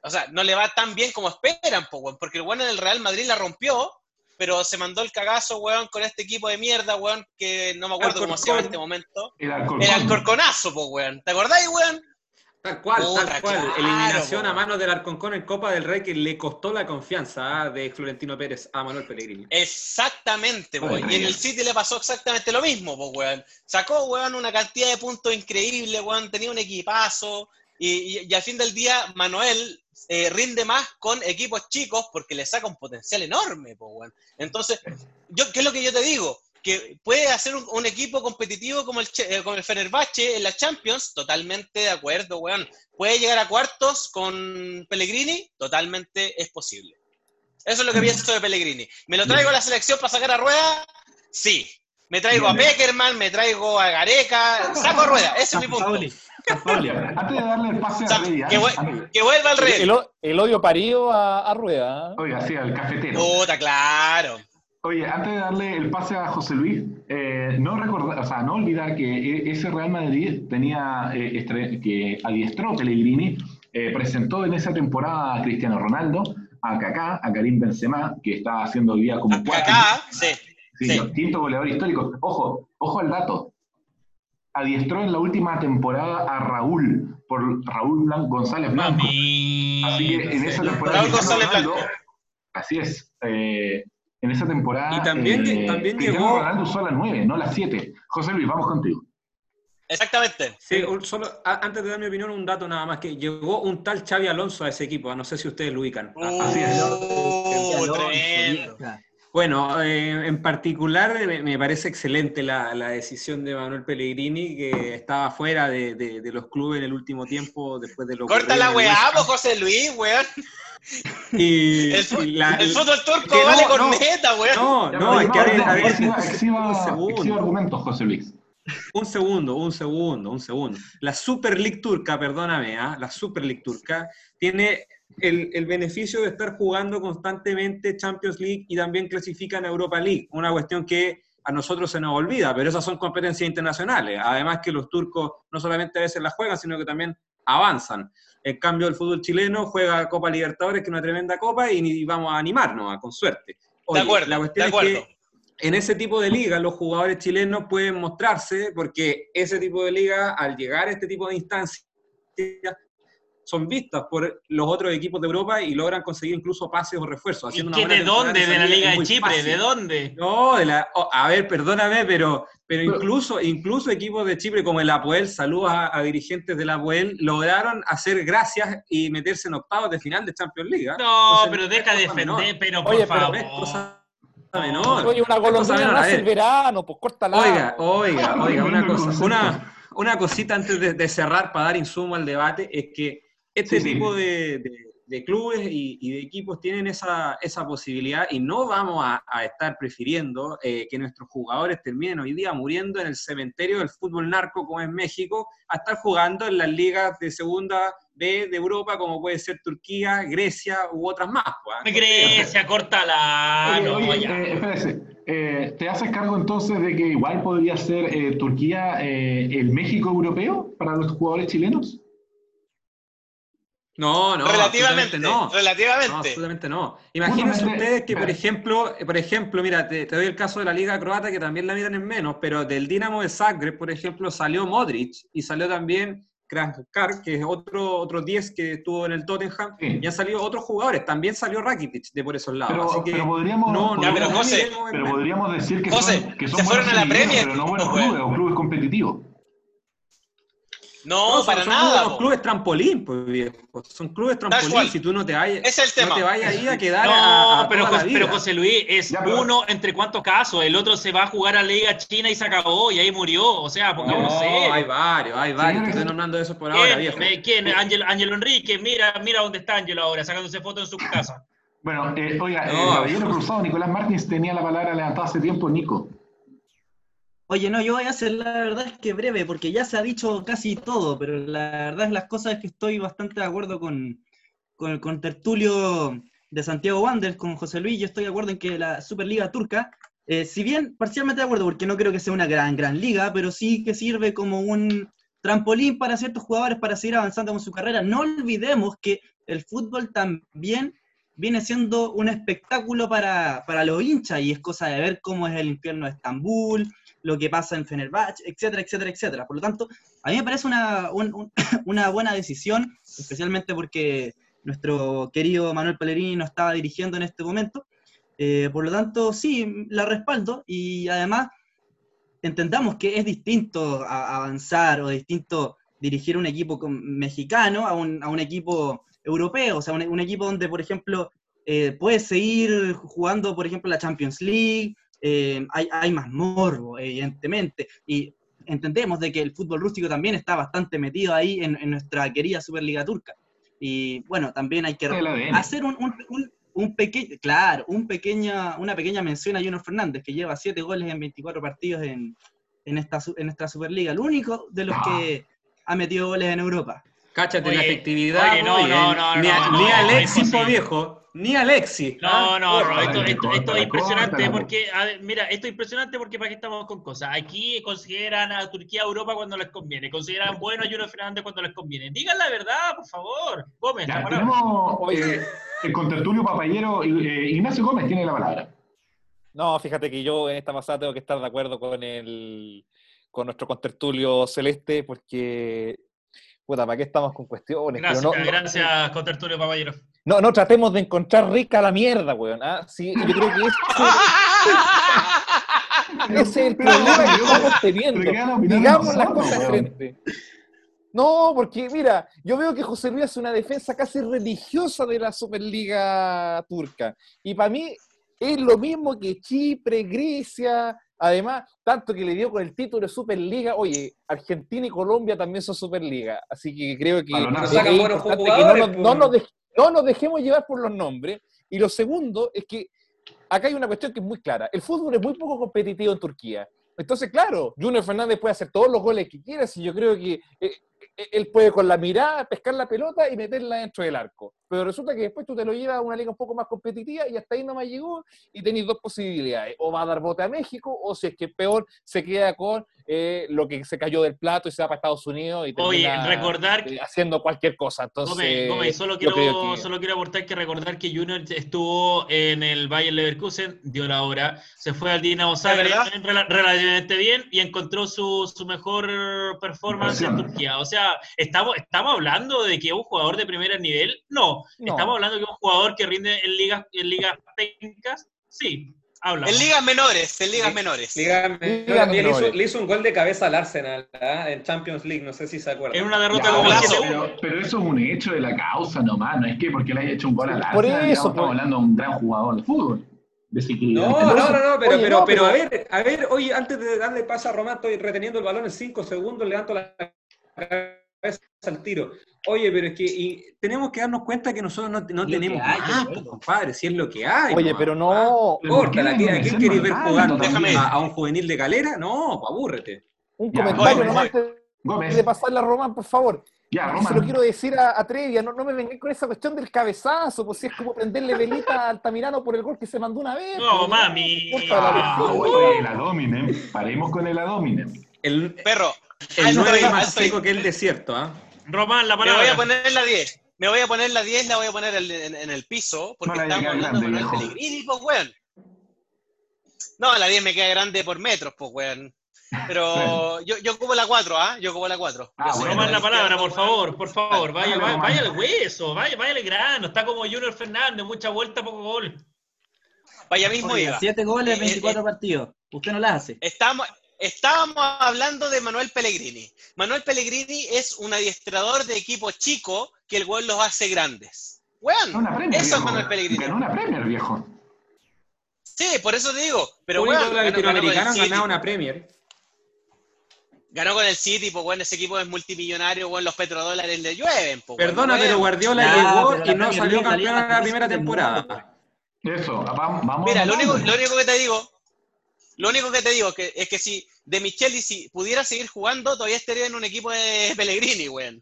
o sea, no le va tan bien como esperan, porque el bueno en el Real Madrid la rompió, pero se mandó el cagazo, weón, con este equipo de mierda, weón, que no me acuerdo cómo se llama en este momento. El Alcorconazo, po, weón. ¿Te acordáis, weón? Tal cual, tal cual. Eliminación a manos del Arconcón en Copa del Rey que le costó la confianza ¿ah? de Florentino Pérez a Manuel Pellegrini. Exactamente, weón. Y en el City le pasó exactamente lo mismo, pues, weón. Sacó, weón, una cantidad de puntos increíble, weón. Tenía un equipazo. Y, y, al fin del día, Manuel eh, rinde más con equipos chicos porque le saca un potencial enorme. Entonces, yo, ¿qué es lo que yo te digo? Que puede hacer un, equipo competitivo como el, eh, como el Fenerbahce en la Champions, totalmente de acuerdo, weón. Puede llegar a cuartos con Pellegrini, totalmente es posible. Eso es lo que mm. pienso de Pellegrini. ¿Me lo traigo a la selección para sacar a rueda? Sí. Me traigo a Beckerman, me traigo a Gareca, saco a rueda, ese es mi punto. [LAUGHS] Antes de darle el pase a Rey, que, que, vuelva al Rey. El, odio parido a, Rueda. ¿eh? Oiga, sí, al cafetero. Puta, claro. Oye, antes de darle el pase a José Luis, eh, no recordar, o sea, no olvidar que e, ese Real Madrid tenía eh, que adiestró Pellegrini, presentó en esa temporada a Cristiano Ronaldo, a Kaká, a Karim Benzema, que está haciendo hoy día como a Kaká, sí. Sí, quinto goleador histórico. Ojo, ojo al dato adiestró en la última temporada a Raúl, por Raúl González Blanco. así que en esa temporada. Raúl González Blanco. Así es. Eh, en esa temporada. Y también, eh, también llegó. Ronaldo usó la 9, no la 7. José Luis, vamos contigo. Exactamente. Sí, solo, antes de dar mi opinión, un dato nada más, que llegó un tal Xavi Alonso a ese equipo, no sé si ustedes lo ubican. Así es. Oh, bueno, eh, en particular eh, me parece excelente la, decisión de Manuel Pellegrini, que estaba fuera de, los clubes en el último tiempo después de lo Corta la weá, José Luis, weón. Y, el, fútbol turco vale con neta, weón. No, no, es que a ver, a ver, un segundo. argumentos, José Luis. Un segundo, un segundo, un segundo. La Super League turca, perdóname, ¿ah? la Super League turca tiene el, beneficio de estar jugando constantemente Champions League y también clasifican a Europa League, una cuestión que a nosotros se nos olvida, pero esas son competencias internacionales. Además que los turcos no solamente a veces las juegan, sino que también avanzan. En cambio, el fútbol chileno juega Copa Libertadores, que es una tremenda copa, y vamos a animarnos, con suerte. de acuerdo, la cuestión Es que en ese tipo de liga los jugadores chilenos pueden mostrarse, porque ese tipo de liga, al llegar a este tipo de instancias, son vistas por los otros equipos de Europa y logran conseguir incluso pases o refuerzos. Haciendo ¿Y de dónde? ¿De la Liga de Chipre? ¿De dónde? No, de la, oh, a ver, perdóname, pero, pero incluso, incluso equipos de Chipre como el Apoel, saludos a, dirigentes del Apoel, lograron hacer gracias y meterse en octavos de final de Champions League. ¿ah? No, pero deja de defender, pero por favor. Oye, una golondrina nace el verano, pues córtala. Oiga, oiga, oiga, una [LAUGHS] cosa, una, una cosita antes de, de cerrar para dar insumo al debate, es que este tipo De, clubes y, de equipos tienen esa, posibilidad y no vamos a, estar prefiriendo eh, que nuestros jugadores terminen hoy día muriendo en el cementerio del fútbol narco como es México, a estar jugando en las ligas de segunda B de Europa como puede ser Turquía, Grecia u otras más. Pues, Grecia, [LAUGHS] córtala. no, eh, eh, ¿Te haces cargo entonces de que igual podría ser Turquía el México europeo para los jugadores chilenos? No, no. Relativamente no. Relativamente. No, absolutamente no. Imagínense ustedes que, por ejemplo, por ejemplo, mira, te, doy el caso de la Liga Croata, que también la miran en menos, pero del Dinamo de Zagreb, por ejemplo, salió Modric y salió también Kranjkar, que es otro, otro 10 que estuvo en el Tottenham, y han salido otros jugadores. También salió Rakitic de por esos lados. Pero, Así que pero podríamos, no, pero, José, pero podríamos decir que son, que son se fueron a la Premier, pero no buenos clubes o clubes competitivos. No, para nada. Son clubes trampolín, pues viejo. Son clubes trampolín. Si tú no te vayas, es el tema. no te vayas ahí a quedar. No, a, pero, José, pero, José Luis es uno entre cuántos casos. El otro se va a jugar a la Liga China y se acabó y ahí murió. O sea, pongámonos no, hay varios, hay varios. Estoy nombrando eso por ahora, viejo. ¿Quién? Ángel, Ángel Enrique. Mira, mira dónde está Ángelo ahora, sacándose fotos en su casa. Bueno, eh, oiga, no, eh, Cruzado, Nicolás Martins tenía la palabra levantada hace tiempo. Nico. Oye, no, yo voy a hacer la verdad es que breve, porque ya se ha dicho casi todo, pero la verdad es las cosas es que estoy bastante de acuerdo con, con, Tertulio de Santiago Wanderers, con José Luis, yo estoy de acuerdo en que la Superliga turca, eh, si bien parcialmente de acuerdo, porque no creo que sea una gran, gran liga, pero sí que sirve como un trampolín para ciertos jugadores para seguir avanzando con su carrera. No olvidemos que el fútbol también viene siendo un espectáculo para, para los hinchas y es cosa de ver cómo es el infierno de Estambul, lo que pasa en Fenerbahce, etcétera, etcétera, etcétera. Por lo tanto, a mí me parece una, [COUGHS] una buena decisión, especialmente porque nuestro querido Manuel Pellegrini no estaba dirigiendo en este momento. Eh, por lo tanto, sí, la respaldo y además entendamos que es distinto avanzar o distinto dirigir un equipo mexicano a un, a un equipo europeo, o sea, un, equipo donde, por ejemplo, eh, puedes seguir jugando, por ejemplo, la Champions League, eh, hay, más morbo, evidentemente, y entendemos de que el fútbol rústico también está bastante metido ahí en, nuestra querida Superliga Turca. Y bueno, también hay que hacer un, un, pequeño, claro, un pequeña, una pequeña mención a Junior Fernández, que lleva siete goles en 24 partidos en, en, esta, en nuestra Superliga, el único de los que ha metido goles en Europa. Cáchate la efectividad. no, no, no, ni, ni Alexis, viejo. Ni Alexis. No, ¿ah? no, no, esto, esto, es impresionante porque, mira, esto es impresionante porque para qué estamos con cosas. Aquí consideran a Turquía Europa cuando les conviene, consideran bueno a Junior Fernández cuando les conviene. Digan la verdad, por favor. Gómez. Ya, tenemos eh, el contertulio papayero, eh, Ignacio Gómez tiene la palabra. No, fíjate que yo en esta pasada tengo que estar de acuerdo con el con nuestro contertulio celeste porque puta, ¿para qué estamos con cuestiones? Gracias, gracias, contertulio papayero. No, no tratemos de encontrar rica la mierda, weón. ¿ah? Sí, yo creo que ese, [LAUGHS] es el problema que estamos teniendo. Digamos las cosas frente. No, porque mira, yo veo que José Luis hace una defensa casi religiosa de la Superliga turca. Y para mí es lo mismo que Chipre, Grecia, además, tanto que le dio con el título de Superliga, oye, Argentina y Colombia también son Superliga. Así que creo que, que no, nos, no nos dejemos llevar por los nombres. Y lo segundo es que acá hay una cuestión que es muy clara. El fútbol es muy poco competitivo en Turquía. Entonces, claro, Junior Fernández puede hacer todos los goles que quiera, y yo creo que eh, eh, él puede con la mirada pescar la pelota y meterla dentro del arco. Pero resulta que después tú te lo llevas a una liga un poco más competitiva y hasta ahí no me llegó y tenéis dos posibilidades. O va a dar bote a México o si es que peor se queda con eh, lo que se cayó del plato y se va para Estados Unidos y Oye, recordar eh, haciendo cualquier cosa. Entonces, solo, quiero, solo quiero aportar que recordar que Junior estuvo en el Bayern Leverkusen, dio la hora, se fue al Dinamo Zagreb relativamente bien y encontró su, su mejor performance en Turquía. O sea, estamos, estamos hablando de que un jugador de primer nivel, no. Estamos hablando de un jugador que rinde en ligas, en ligas técnicas, sí. En ligas menores, en ligas menores. Le, hizo, un gol de cabeza al Arsenal ¿ah? en Champions League, no sé si se acuerdan. En una derrota como pero, pero eso es un hecho de la causa nomás, no es que porque le haya hecho un gol al Arsenal. Por eso, estamos hablando de un gran jugador de fútbol. No, no, no, no, pero, pero, pero, a ver, a ver, oye, antes de darle paso a Román, estoy reteniendo el balón en 5 segundos, levanto la cabeza al tiro. Oye, pero es que tenemos que darnos cuenta que nosotros no, no tenemos nada, compadre, si es lo que hay. Oye, pero no. Corta, ¿a quién queréis ver jugando? A, un juvenil de galera? No, pues abúrrete. Un comentario nomás de pasar la Román, por favor. Ya, Se lo quiero decir a, a Trevia, no, no me vengáis con esa cuestión del cabezazo, pues si es como prenderle velita a Altamirano por el gol que se mandó una vez. No, pues, mami. el Adominem, paremos con el Adominem. El perro. El 9 más seco que el desierto, ¿ah? Román, la palabra. Me voy a poner la 10. Me voy a poner la 10, la voy a poner en, el piso, porque estamos hablando de Manuel Pellegrini, pues, weón. No, la 10 me queda grande por metros, pues, weón. Pero yo, yo ocupo la 4, ¿ah? Yo ocupo la 4. Ah, Román, la palabra, por favor, por favor. Vaya, vaya, vaya al hueso, vaya, vaya al grano. Está como Junior Fernández, mucha vuelta, poco gol. Vaya mismo iba. 7 goles, 24 eh, eh, partidos. Usted no las hace. Estamos, Estábamos hablando de Manuel Pellegrini. Manuel Pellegrini es un adiestrador de equipo chico que el gol los hace grandes. Weón, eso es Manuel Pellegrini. Ganó una Premier, viejo. Sí, por eso te digo. Pero weón, la latinoamericana ganado una Premier. Ganó con el City, pues bueno, ese equipo es multimillonario, bueno, los petrodólares le llueven. Pues, Perdona, pero Guardiola llegó y no salió campeón en la primera temporada. Eso, vamos. Mira, lo único, lo único que te digo, lo único que te digo es que si de Micheli, si pudiera seguir jugando, todavía estaría en un equipo de Pellegrini, weón.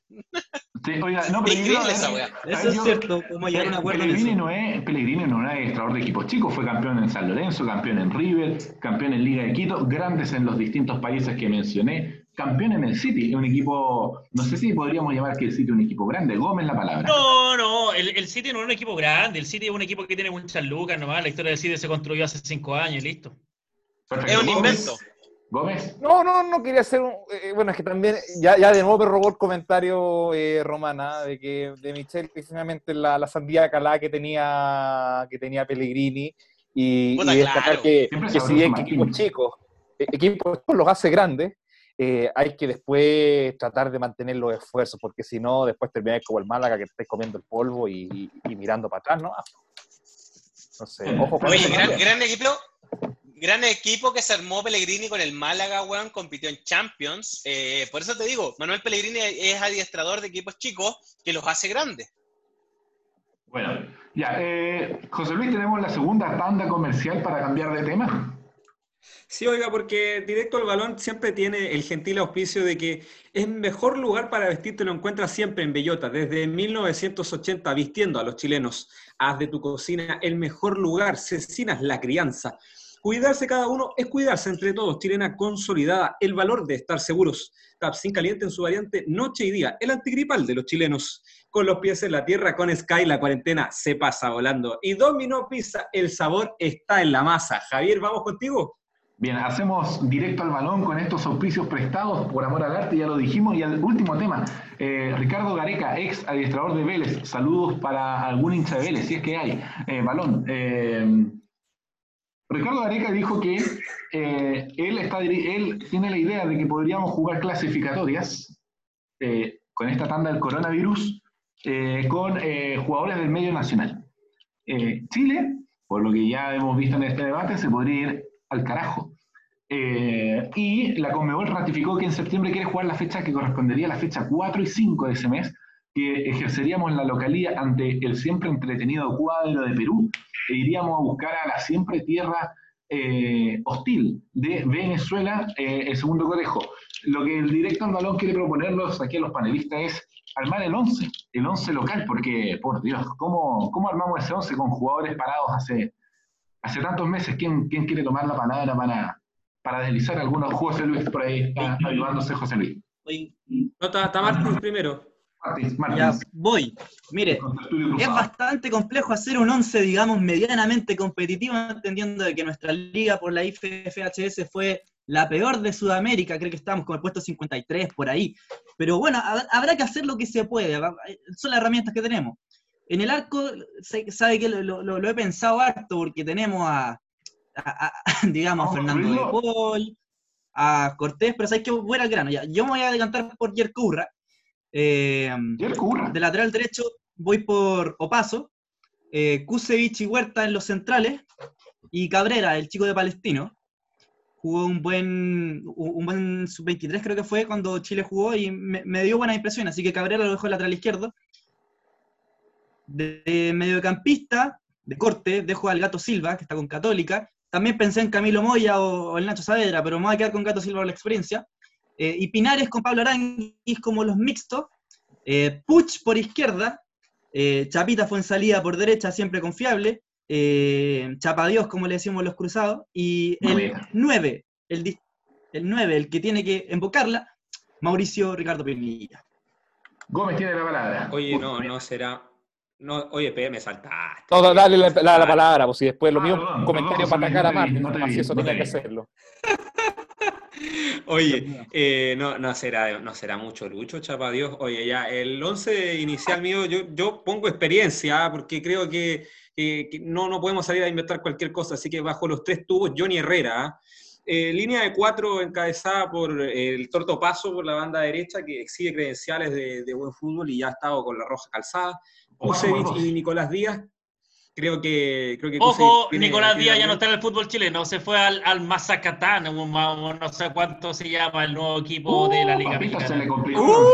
Sí, oiga, no, Pellegrini, esa, weón. Eso es cierto, como llegar a un acuerdo Pellegrini no es, Pellegrini no es extraordinario de equipos chicos, fue campeón en San Lorenzo, campeón en River, campeón en Liga de Quito, grandes en los distintos países que mencioné, campeón en el City, un equipo, no sé si podríamos llamar que el City es un equipo grande, Gómez la palabra. No, no, el, el City no es un equipo grande, el City es un equipo que tiene muchas lucas nomás, la historia del City se construyó hace cinco años y Es un invento. Gómez. No, no, no quería hacer un. Eh, bueno, es que también, ya, ya de nuevo me robó el comentario eh, Romana de que de Michel, precisamente la, la sandía calá que tenía, que tenía Pellegrini y, destacar que, que si bien que equipos chicos, eh, equipos los hace grandes, eh, hay que después tratar de mantener los esfuerzos, porque si no, después termináis como el Málaga que estáis comiendo el polvo y, mirando para atrás, ¿no? Entonces, ojo con Oye, gran, gran, equipo, gran equipo que se armó Pellegrini con el Málaga, weón, compitió en Champions. Eh, por eso te digo, Manuel Pellegrini es adiestrador de equipos chicos que los hace grandes. Bueno, ya, eh, José Luis, tenemos la segunda tanda comercial para cambiar de tema. Sí, oiga, porque Directo al Balón siempre tiene el gentil auspicio de que es mejor lugar para vestirte, lo encuentras siempre en Bellota, desde 1980, vistiendo a los chilenos. Haz de tu cocina el mejor lugar, Cecinas la crianza. Cuidarse cada uno es cuidarse entre todos. Chilena consolidada, el valor de estar seguros. Tapsin caliente en su variante noche y día, el antigripal de los chilenos. Con los pies en la tierra, con Sky la cuarentena se pasa volando. Y Domino Pizza, el sabor está en la masa. Javier, ¿vamos contigo? Bien, hacemos directo al balón con estos auspicios prestados por amor al arte, ya lo dijimos. Y al último tema, eh, Ricardo Gareca, ex adiestrador de Vélez. Saludos para algún hincha de Vélez, si es que hay. Eh, balón. Eh, Ricardo Gareca dijo que él, está, él tiene la idea de que podríamos jugar clasificatorias con esta tanda del coronavirus con jugadores del medio nacional. Chile, por lo que ya hemos visto en este debate, se podría ir al carajo. Eh, y la Conmebol ratificó que en septiembre quiere jugar la fecha que correspondería a la fecha 4 y 5 de ese mes, que ejerceríamos la localía ante el siempre entretenido cuadro de Perú, iríamos a buscar a la siempre tierra eh, hostil de Venezuela, eh, el segundo cotejo. Lo que el director al balón quiere proponerlos aquí a los panelistas es armar el 11, el 11 local, porque, por Dios, ¿cómo, cómo armamos ese 11 con jugadores parados hace hace tantos meses, ¿quién, quién quiere tomar la palabra para, para deslizar algunos? José Luis por ahí está ayudándose José Luis. No, está, Martín primero. Ya voy. Mire, es bastante complejo hacer un 11, digamos, medianamente competitivo, entendiendo de que nuestra liga por la IFFHS fue la peor de Sudamérica, creo que estamos con el puesto 53 por ahí. Pero bueno, habrá que hacer lo que se puede, son las herramientas que tenemos. En el arco, sabe que lo, he pensado harto porque tenemos a, [LAUGHS] digamos, a Fernando de Paul, a Cortés, pero sabes que voy al grano. Ya. Yo me voy a adelantar por Yercurra. Eh, de lateral derecho voy por Opaso, eh, Kusevich y Huerta en los centrales, y Cabrera, el chico de Palestino. Jugó un buen, un buen sub-23 creo que fue cuando Chile jugó y me, me, dio buena impresión, así que Cabrera lo dejó el lateral izquierdo de mediocampista, de corte, dejo al Gato Silva, que está con Católica. También pensé en Camilo Moya o, el Nacho Saavedra, pero me voy a quedar con Gato Silva por la experiencia. Eh, y Pinares con Pablo Aranguis como los mixtos. Eh, Puch por izquierda. Eh, Chapita fue en salida por derecha, siempre confiable. Eh, Chapadios, como le decimos los cruzados. Y el 9, el, el 9, el que tiene que embocarla, Mauricio Ricardo Pinilla. Gómez tiene la palabra. Oye, no, no será, no, oye, P, me saltaste. No, dale la, palabra, pues si después lo ah, mío, un comentario para atacar a Martín, no si eso tenía que hacerlo. [LAUGHS] Oye, eh, no, no, será, no será mucho lucho, chapa Dios. Oye, ya, el 11 inicial mío, yo, yo pongo experiencia, ¿ah? porque creo que, no, no podemos salir a inventar cualquier cosa, así que bajo los tres tubos, Johnny Herrera. ¿ah? Eh, línea de cuatro encabezada por el Torto Paso, por la banda derecha, que exhibe credenciales de, de buen fútbol y ya ha estado con la roja calzada. Kusevich y Nicolás Díaz. Creo que. Creo que Ojo, Nicolás Díaz ya no está en el fútbol chileno, se fue al, al Mazacatán, no sé cuánto se llama el nuevo equipo de la Liga Mexicana. Uh,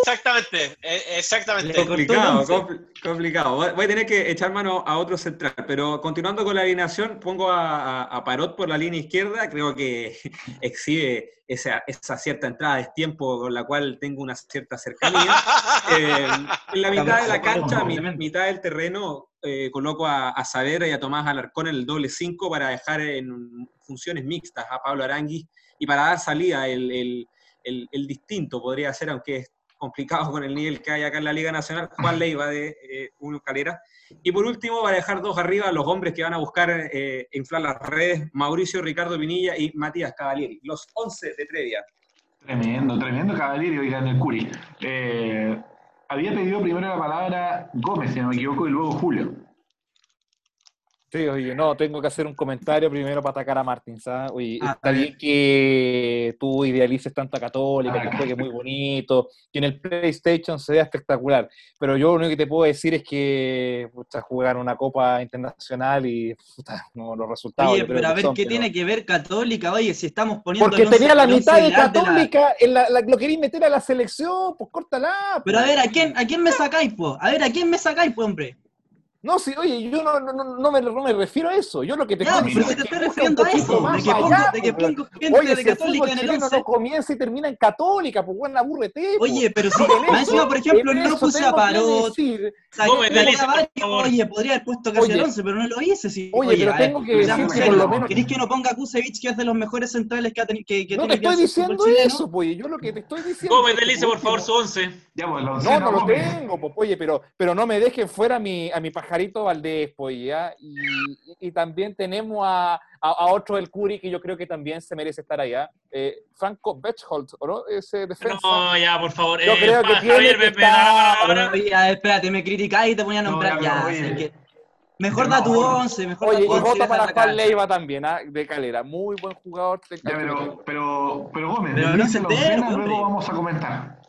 exactamente, e, exactamente. Complicado, complicado. Voy a tener que echar mano a otro central, pero continuando con la alineación, pongo a, a Parot por la línea izquierda, creo que [LAUGHS] exhibe esa, esa, cierta entrada de tiempo con la cual tengo una cierta cercanía. [LAUGHS] Eh, en la mitad de la cancha, mitad del terreno, eh, coloco a, a Saavedra y a Tomás Alarcón en el doble 5 para dejar en funciones mixtas a Pablo Arangui y para dar salida el, el, el, el distinto, podría ser, aunque es complicado con el nivel que hay acá en la Liga Nacional, Juan [CLEARS THROAT] Leiva de eh, Uno Calera. Y por último, va a dejar dos arriba los hombres que van a buscar eh, inflar las redes, Mauricio Ricardo Pinilla y Matías Cavalieri, los 11 de Tredia. Tremendo, tremendo Cavalieri, oigan el Curi. Eh, había pedido primero la palabra Gómez, si no me equivoco, y luego Julio. Sí, oye, no, tengo que hacer un comentario primero para atacar a Martín, ¿sabes? Oye, ah, está bien que tú idealices tanto a Católica, ah, que juegue muy bonito, que en el PlayStation se vea espectacular, pero yo lo único que te puedo decir es que pucha, jugar una Copa Internacional y puta, no, los resultados... Oye, pero a ver, ¿qué tiene que ver Católica? Oye, si estamos poniendo... Porque tenía la mitad de Católica, en la, lo queréis meter a la selección, pues córtala. Pero a ver, ¿a quién, ¿a quién me sacáis, pues? A ver, ¿a quién me sacáis, pues, hombre? No, sí, oye, yo no, no, no, me, no me refiero a eso. Yo lo que te estoy diciendo te estoy refiriendo a eso. de, que pongo, de que pongo gente oye, de Católica en el 11. no comienza y termina en Católica, pues bueno, aburrete. Oye, pero si encima, por ejemplo, no puse a Parot. Oye, podría haber puesto casi el 11, pero no lo hice. Sí. Oye, pero tengo que decir que por lo menos... ¿Queréis que no ponga a Kusevich, que es de los mejores centrales que ha tenido que No te estoy diciendo eso, pues. Yo lo que te estoy diciendo... Gómez, Delice, por favor, su 11. No, no lo tengo, pues, oye, pero no me dejen fuera a mi pajarito Valdés y, también tenemos a, a, otro del Curi que yo creo que también se merece estar allá. Eh, Franco Betchholz, no? Ese defensa. No, ya, por favor. Yo eh, creo que tiene que estar... espérate, me criticáis y te voy a nombrar ya. Mejor da tu 11, mejor Oye, da tu y vota para Juan Leiva también, ¿ah? de Calera. Muy buen jugador. Ya, pero, pero, pero Gómez, pero no se luego vamos a comentar.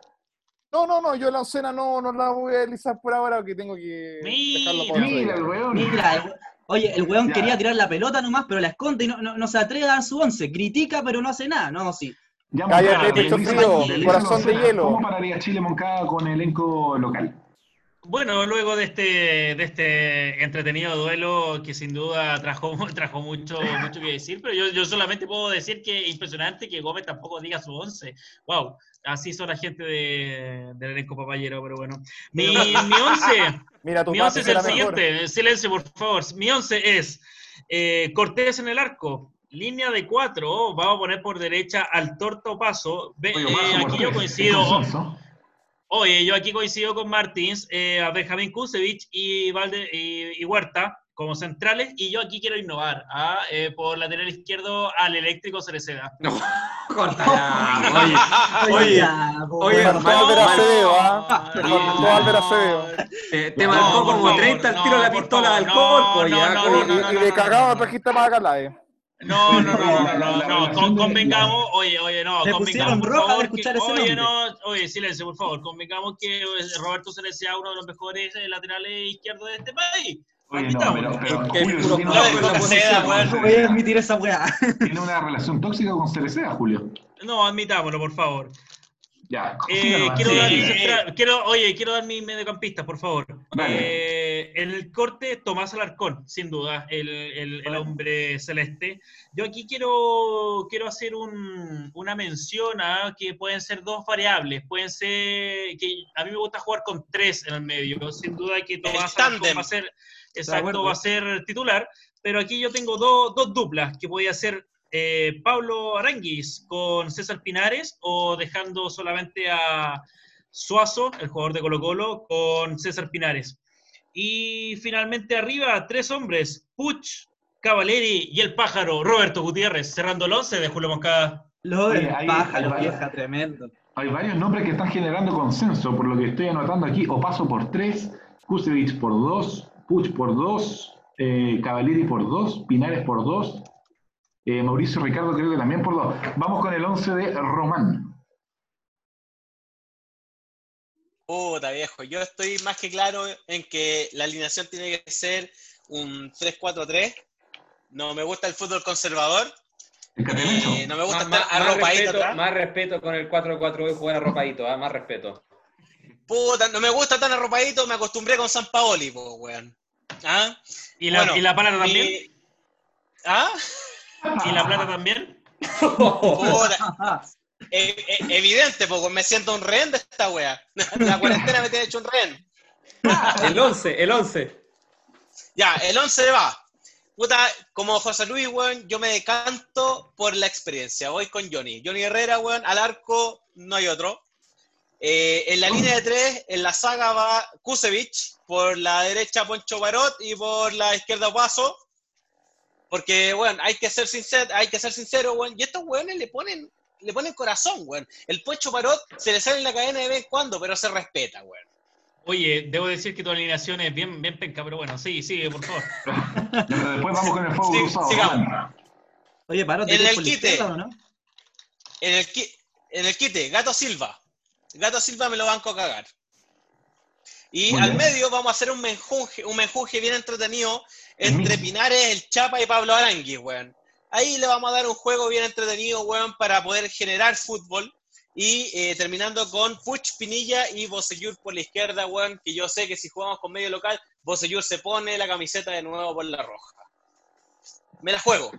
No, no, no, yo la escena no, no la voy a realizar por ahora porque tengo que dejarlo por Mira, el weón. Mira, oye, el weón quería tirar la pelota nomás, pero la esconde y no, no, se atreve a dar su once. Critica, pero no hace nada. No, sí. Cállate, pecho frío, corazón de hielo. ¿Cómo pararía Chile Moncada con elenco local? Bueno, luego de este, de este entretenido duelo que sin duda trajo, [LAUGHS] trajo mucho, mucho que decir, pero yo, yo solamente puedo decir que impresionante que Gómez tampoco diga su once. ¡Wow! Así son la gente de, del elenco papayero, pero bueno. Mi, mi once, Mira, mi once [LAUGHS] es el siguiente. Silencio, por favor. Mi once es eh, Cortés en el arco. Línea de cuatro, vamos a poner por derecha al Torto Paso. Ve, eh, aquí yo coincido. Oye, yo aquí coincido con Martins, eh, a Benjamín Kusevich y, Valde, y, Huerta como centrales, y yo aquí quiero innovar ¿ah? eh, por lateral izquierdo al eléctrico Cereceda. No, [LAUGHS] corta [LAUGHS] Oye, oye, oye, Acevedo. Te marcó como 30 al tiro la pistola del no, y de cagado trajiste más acá, eh. No, no, no, no, no, convengamos, oye, oye, no, convengamos, por favor, que, oye, no, oye, silencio, por favor, convengamos que Roberto se le sea uno de los mejores laterales izquierdos de este país. Oye, no, pero, pero Julio, voy a admitir esa weá. Tiene una relación tóxica con Cereceda, Julio. No, admitámoslo, por favor. Ya, eh, quiero, dar quiero, oye, quiero dar mi mediocampista, por favor. Eh, el corte, Tomás Alarcón, sin duda, el, el, hombre celeste. Yo aquí quiero, quiero hacer un, una mención a que pueden ser dos variables. Pueden ser, que a mí me gusta jugar con tres en el medio. Sin duda que Tomás Alarcón va a ser, exacto, va a ser titular. Pero aquí yo tengo dos, dos duplas que voy a hacer eh, Pablo Aranguis con César Pinares o dejando solamente a Suazo, el jugador de Colo Colo, con César Pinares. Y finalmente arriba, tres hombres, Puch, Cavaleri y el pájaro, Roberto Gutiérrez, cerrando el 11 de Julio Moncada. Lo del pájaro, vieja, tremendo. Hay varios nombres que están generando consenso, por lo que estoy anotando aquí. O paso por tres, Kusevich por dos, Puch por dos, eh, Cavalieri por dos, Pinares por dos, eh, Mauricio Ricardo creo que también por dos. Vamos con el 11 de Román. Puta viejo, yo estoy más que claro en que la alineación tiene que ser un 3-4-3. No me gusta el fútbol conservador. Eh, no me gusta estar arropadito. Más respeto, más respeto con el 4-4 y jugar arropadito, ¿eh? más respeto. Puta, no me gusta tan arropadito, me acostumbré con San Paoli, po, weón. ¿Ah? ¿Y la, ¿y la también? ¿Ah? ¿Y la plata también? E, e, evidente, porque me siento un rehén de esta wea. La cuarentena me tiene hecho un rehén. El 11, el 11. Ya, el 11 va. Puta, como José Luis, weón, yo me decanto por la experiencia. Voy con Johnny. Johnny Herrera, weón, al arco no hay otro. Eh, en la línea de tres, en la saga va Kusevich, por la derecha Poncho Barot y por la izquierda Paso. Porque, bueno, hay que ser sincero, hay que ser sincero, weón. Y estos weones le ponen, le ponen corazón, weón. El Pocho Parot se le sale en la cadena de vez en cuando, pero se respeta, weón. Oye, debo decir que tu alineación es bien, bien penca, pero bueno, sí, sigue, por favor. pero después vamos con el fuego cruzado. Sigamos. Oye, paro, en el quite. no? En el, en el quite, Gato Silva. Gato Silva me lo banco a cagar. Y al medio vamos a hacer un menjunje, un menjunje bien entretenido entre Pinares, el Chapa y Pablo Arangui, weón. Ahí le vamos a dar un juego bien entretenido, weón, para poder generar fútbol. Y eh, terminando con Puch Pinilla y Bosellur por la izquierda, weón, que yo sé que si jugamos con medio local, Bosellur se pone la camiseta de nuevo por la roja. Me la juego.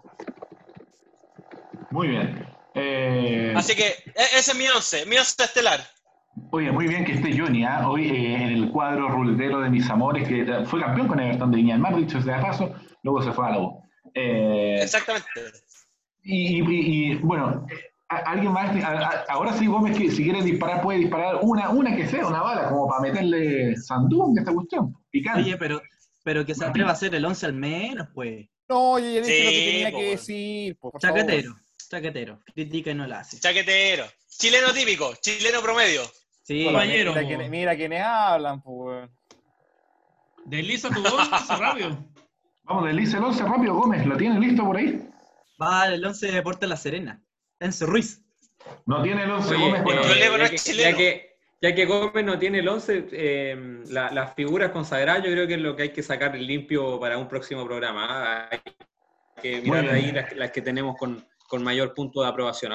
Muy bien. Eh, Así que e-, ese es mi once, mi once estelar. Oye, muy bien que esté Johnny, ¿ah? hoy eh, en el cuadro ruletero de mis amores, que fue campeón con Everton de Viña del Mar, dicho sea de paso, luego se fue a la U. Eh, Exactamente. Y, bueno, alguien más, ahora sí Gómez, que si quiere disparar, puede disparar una, una que sea, una bala, como para meterle sandún a esta cuestión. Oye, pero, pero que se atreva a hacer el 11 al menos, pues. No, yo ya dije lo que tenía que decir. Por chaquetero, chaquetero. Critica y no la hace. Chaquetero. Chileno típico, chileno promedio. Sí, compañero. Mira, quiénes hablan, pues. Desliza tu 11 rápido. Vamos, desliza el 11 rápido, Gómez. ¿Lo tiene listo por ahí? Va el 11 de Deportes La Serena. Enzo Ruiz. No tiene el 11 Gómez. Eh, ya, que, ya, que, Gómez no tiene el 11, eh, las figuras consagradas yo creo que es lo que hay que sacar limpio para un próximo programa. ¿ah? Hay que mirar ahí las, que tenemos con, con mayor punto de aprobación.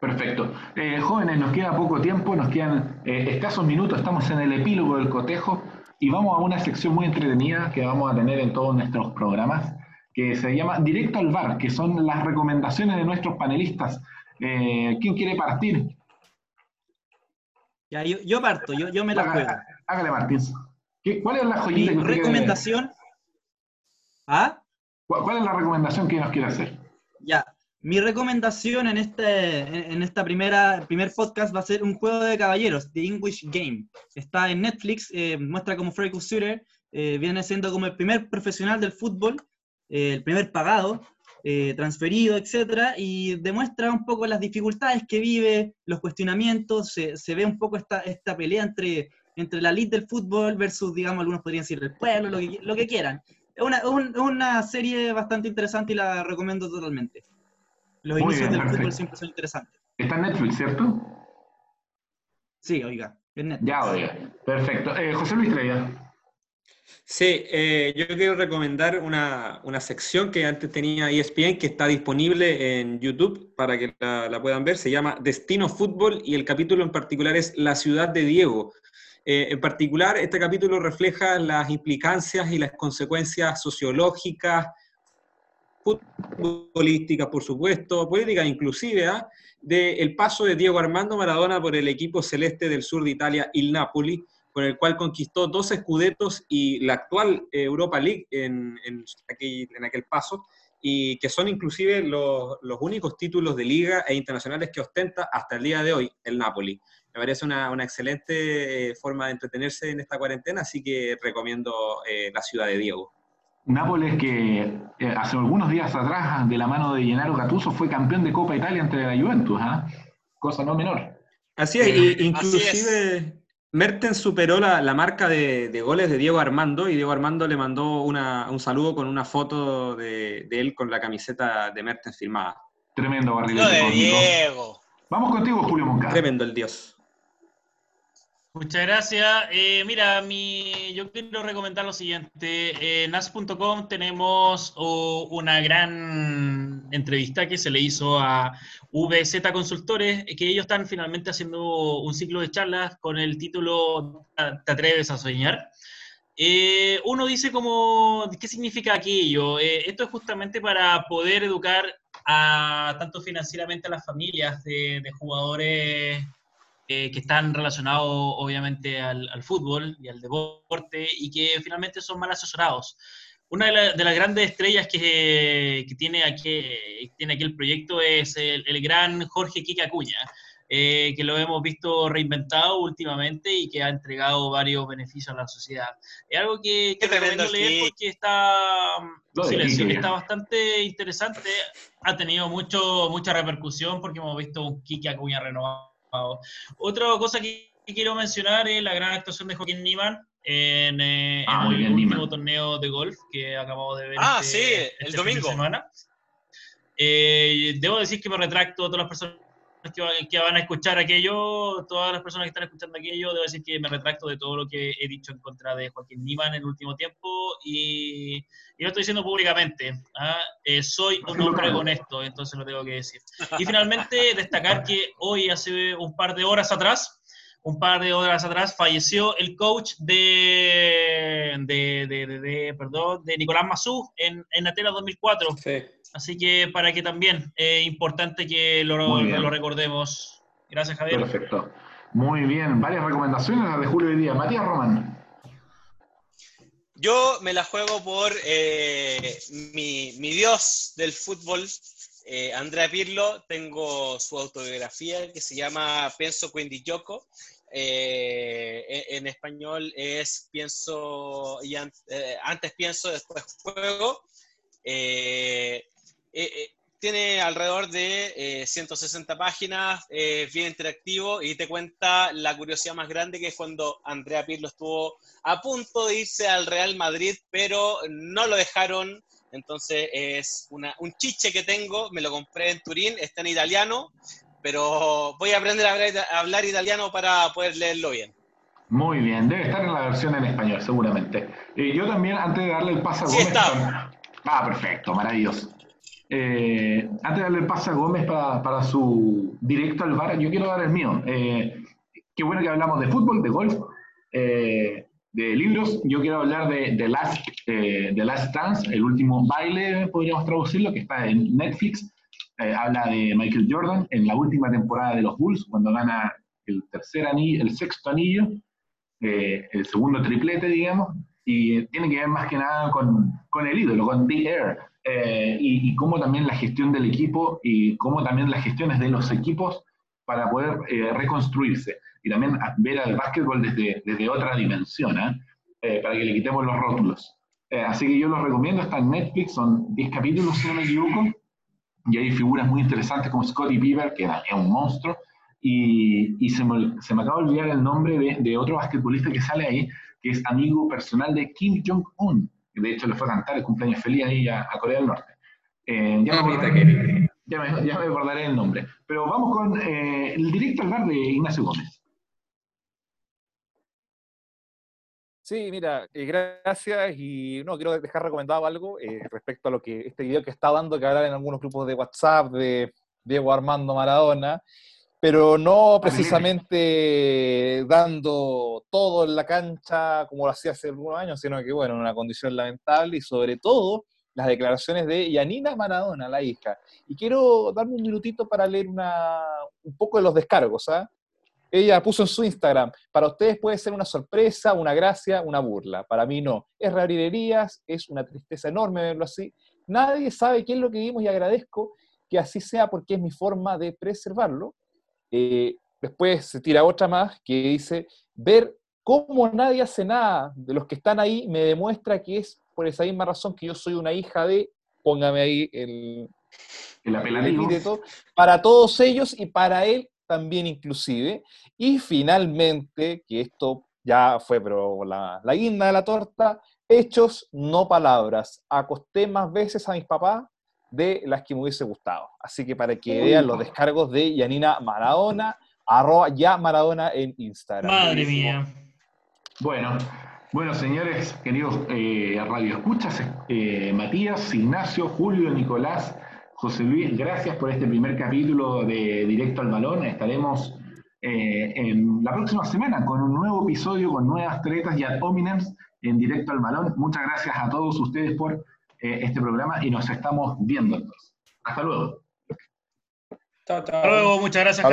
Perfecto. Eh, jóvenes, nos queda poco tiempo, nos quedan eh, escasos minutos, estamos en el epílogo del cotejo y vamos a una sección muy entretenida que vamos a tener en todos nuestros programas, que se llama Directo al Bar, que son las recomendaciones de nuestros panelistas. Eh, ¿Quién quiere partir? Ya, yo, parto, yo, yo me la juego. Hágale, Martín. ¿Cuál es la joyita Mi recomendación? ¿Ah? ¿Cuál es la recomendación que nos quiere hacer? Ya, mi recomendación en este en esta primera primer podcast va a ser un juego de caballeros, The English Game. Está en Netflix, eh, muestra como Freddy Shooter eh, viene siendo como el primer profesional del fútbol, eh, el primer pagado, transferido, etcétera, y demuestra un poco las dificultades que vive, los cuestionamientos, se, se ve un poco esta, esta pelea entre, entre la elite del fútbol versus, digamos, algunos podrían decir el pueblo, lo que, quieran. Es una, una serie bastante interesante y la recomiendo totalmente. Los inicios del fútbol siempre son interesantes. Está en Netflix, ¿cierto? Sí, oiga, en Netflix. Ya, oiga. Perfecto. Eh, José Luis Treya. Sí, eh, yo quiero recomendar una, una, sección que antes tenía ESPN, que está disponible en YouTube para que la, puedan ver. Se llama Destino Fútbol y el capítulo en particular es La ciudad de Diego. Eh, en particular, este capítulo refleja las implicancias y las consecuencias sociológicas, futbolística, por supuesto, política inclusive, ¿ah? del paso de Diego Armando Maradona por el equipo celeste del sur de Italia, el Napoli, con el cual conquistó dos escudetos y la actual Europa League en, aquel, paso, y que son inclusive los, únicos títulos de liga e internacionales que ostenta hasta el día de hoy el Napoli. Me parece una, excelente forma de entretenerse en esta cuarentena, así que recomiendo eh, la ciudad de Diego. Nápoles que eh, hace algunos días atrás, de la mano de Gennaro Gattuso, fue campeón de Copa Italia ante la Juventus, ¿ah? cosa no menor. Así es, eh, inclusive Mertens superó la, marca de, goles de Diego Armando y Diego Armando le mandó un saludo con una foto de, él con la camiseta de Mertens firmada. Tremendo barril. de Diego. Vamos contigo, Julio Moncada. Tremendo el dios. Muchas gracias. Eh, mira, mi, yo quiero recomendar lo siguiente. En NAS.com tenemos oh, una gran entrevista que se le hizo a VZ Consultores, que ellos están finalmente haciendo un ciclo de charlas con el título ¿Te atreves a soñar? Eh, uno dice como, ¿qué significa aquello? Eh, esto es justamente para poder educar a tanto financieramente a las familias de jugadores eh, que están relacionados obviamente al, fútbol y al deporte y que finalmente son mal asesorados. Una de, las grandes estrellas que, tiene, aquí, tiene aquí el proyecto es el, gran Jorge Kika Acuña, eh, que lo hemos visto reinventado últimamente y que ha entregado varios beneficios a la sociedad. Es algo que, que recomiendo leer porque está, está bastante interesante, ha tenido mucho, mucha repercusión porque hemos visto un Kike Acuña renovado otra cosa que quiero mencionar es la gran actuación de Joaquín Niman en, eh, ah, el último torneo de golf que acabamos de ver. Ah, este, sí, el este domingo. semana. Eh, debo decir que me retracto a todas las personas que, van a escuchar aquello, todas las personas que están escuchando aquello, debo decir que me retracto de todo lo que he dicho en contra de Joaquín Niman en el último tiempo y, lo estoy diciendo públicamente. ¿ah? Eh, soy un hombre honesto, entonces lo tengo que decir. Y finalmente, destacar que hoy, hace un par de horas atrás, un par de horas atrás falleció el coach de, de, de, perdón, de Nicolás Mazú en, en Atenas 2004. Así que para que también es importante que lo, lo, recordemos. Gracias, Javier. Perfecto. Muy bien. Varias recomendaciones las de Julio y día. Matías Román. Yo me la juego por eh, mi, mi dios del fútbol, eh, Andrea Pirlo, tengo su autobiografía que se llama Pienso Quindi Yoko. Eh, en, español es pienso y eh, antes pienso, después juego. tiene alrededor de 160 páginas, es bien interactivo y te cuenta la curiosidad más grande que es cuando Andrea Pirlo estuvo a punto de irse al Real Madrid, pero no lo dejaron entonces es una, un chiche que tengo, me lo compré en Turín, está en italiano, pero voy a aprender a hablar, italiano para poder leerlo bien. Muy bien, debe estar en la versión en español, seguramente. Eh, yo también, antes de darle el pase a Gómez. Ah, perfecto, maravilloso. Eh, antes de darle el pase a Gómez para, su directo al bar, yo quiero dar el mío. Eh, qué bueno que hablamos de fútbol, de golf de libros, yo quiero hablar de The Last, eh, Last Dance, el último baile, podríamos traducirlo, que está en Netflix. Eh, habla de Michael Jordan en la última temporada de los Bulls, cuando gana el tercer anillo, el sexto anillo, eh, el segundo triplete, digamos, y tiene que ver más que nada con, con el ídolo, con The Air, y, y, cómo también la gestión del equipo y cómo también las gestiones de los equipos para poder reconstruirse y también ver al básquetbol desde, desde otra dimensión, ¿eh? Eh, para que le quitemos los rótulos. Eh, así que yo los recomiendo, está en Netflix, son 10 capítulos, si no me equivoco, y hay figuras muy interesantes como Scotty Bieber, que es un monstruo, y, y se, me, se, me, acaba de olvidar el nombre de, de, otro basquetbolista que sale ahí, que es amigo personal de Kim Jong-un, que de hecho le fue a cantar el cumpleaños feliz ahí a, Corea del Norte. ya, me ya, me, ya, me acordaré el nombre. Pero vamos con el directo al bar de Ignacio Gómez. Sí, mira, eh, gracias y no, quiero dejar recomendado algo eh, respecto a lo que este video que está dando que hablar en algunos grupos de WhatsApp de Diego Armando Maradona, pero no precisamente dando todo en la cancha como lo hacía hace algunos años, sino que, bueno, en una condición lamentable y sobre todo las declaraciones de Yanina Maradona, la hija. Y quiero darme un minutito para leer una, un poco de los descargos, ¿ah? Ella puso en su Instagram, para ustedes puede ser una sorpresa, una gracia, una burla. Para mí no. Es rabinerías, es una tristeza enorme verlo así. Nadie sabe qué es lo que vimos y agradezco que así sea porque es mi forma de preservarlo. Eh, después se tira otra más que dice, ver cómo nadie hace nada de los que están ahí me demuestra que es por esa misma razón que yo soy una hija de, póngame ahí el, el para todos ellos y para él también inclusive. Y finalmente, que esto ya fue pero la, la guinda de la torta, hechos, no palabras. Acosté más veces a mis papás de las que me hubiese gustado. Así que para que vean los descargos de Yanina Maradona, arroba ya Maradona en Instagram. Madre mía. Bueno, bueno, señores, queridos eh, Radio Escuchas, eh, Matías, Ignacio, Julio, Nicolás, José Luis, gracias por este primer capítulo de Directo al Balón. Estaremos eh, en la próxima semana con un nuevo episodio, con nuevas tretas y ad hominems en Directo al Balón. Muchas gracias a todos ustedes por eh, este programa y nos estamos viendo entonces. Hasta luego. Hasta luego, muchas gracias,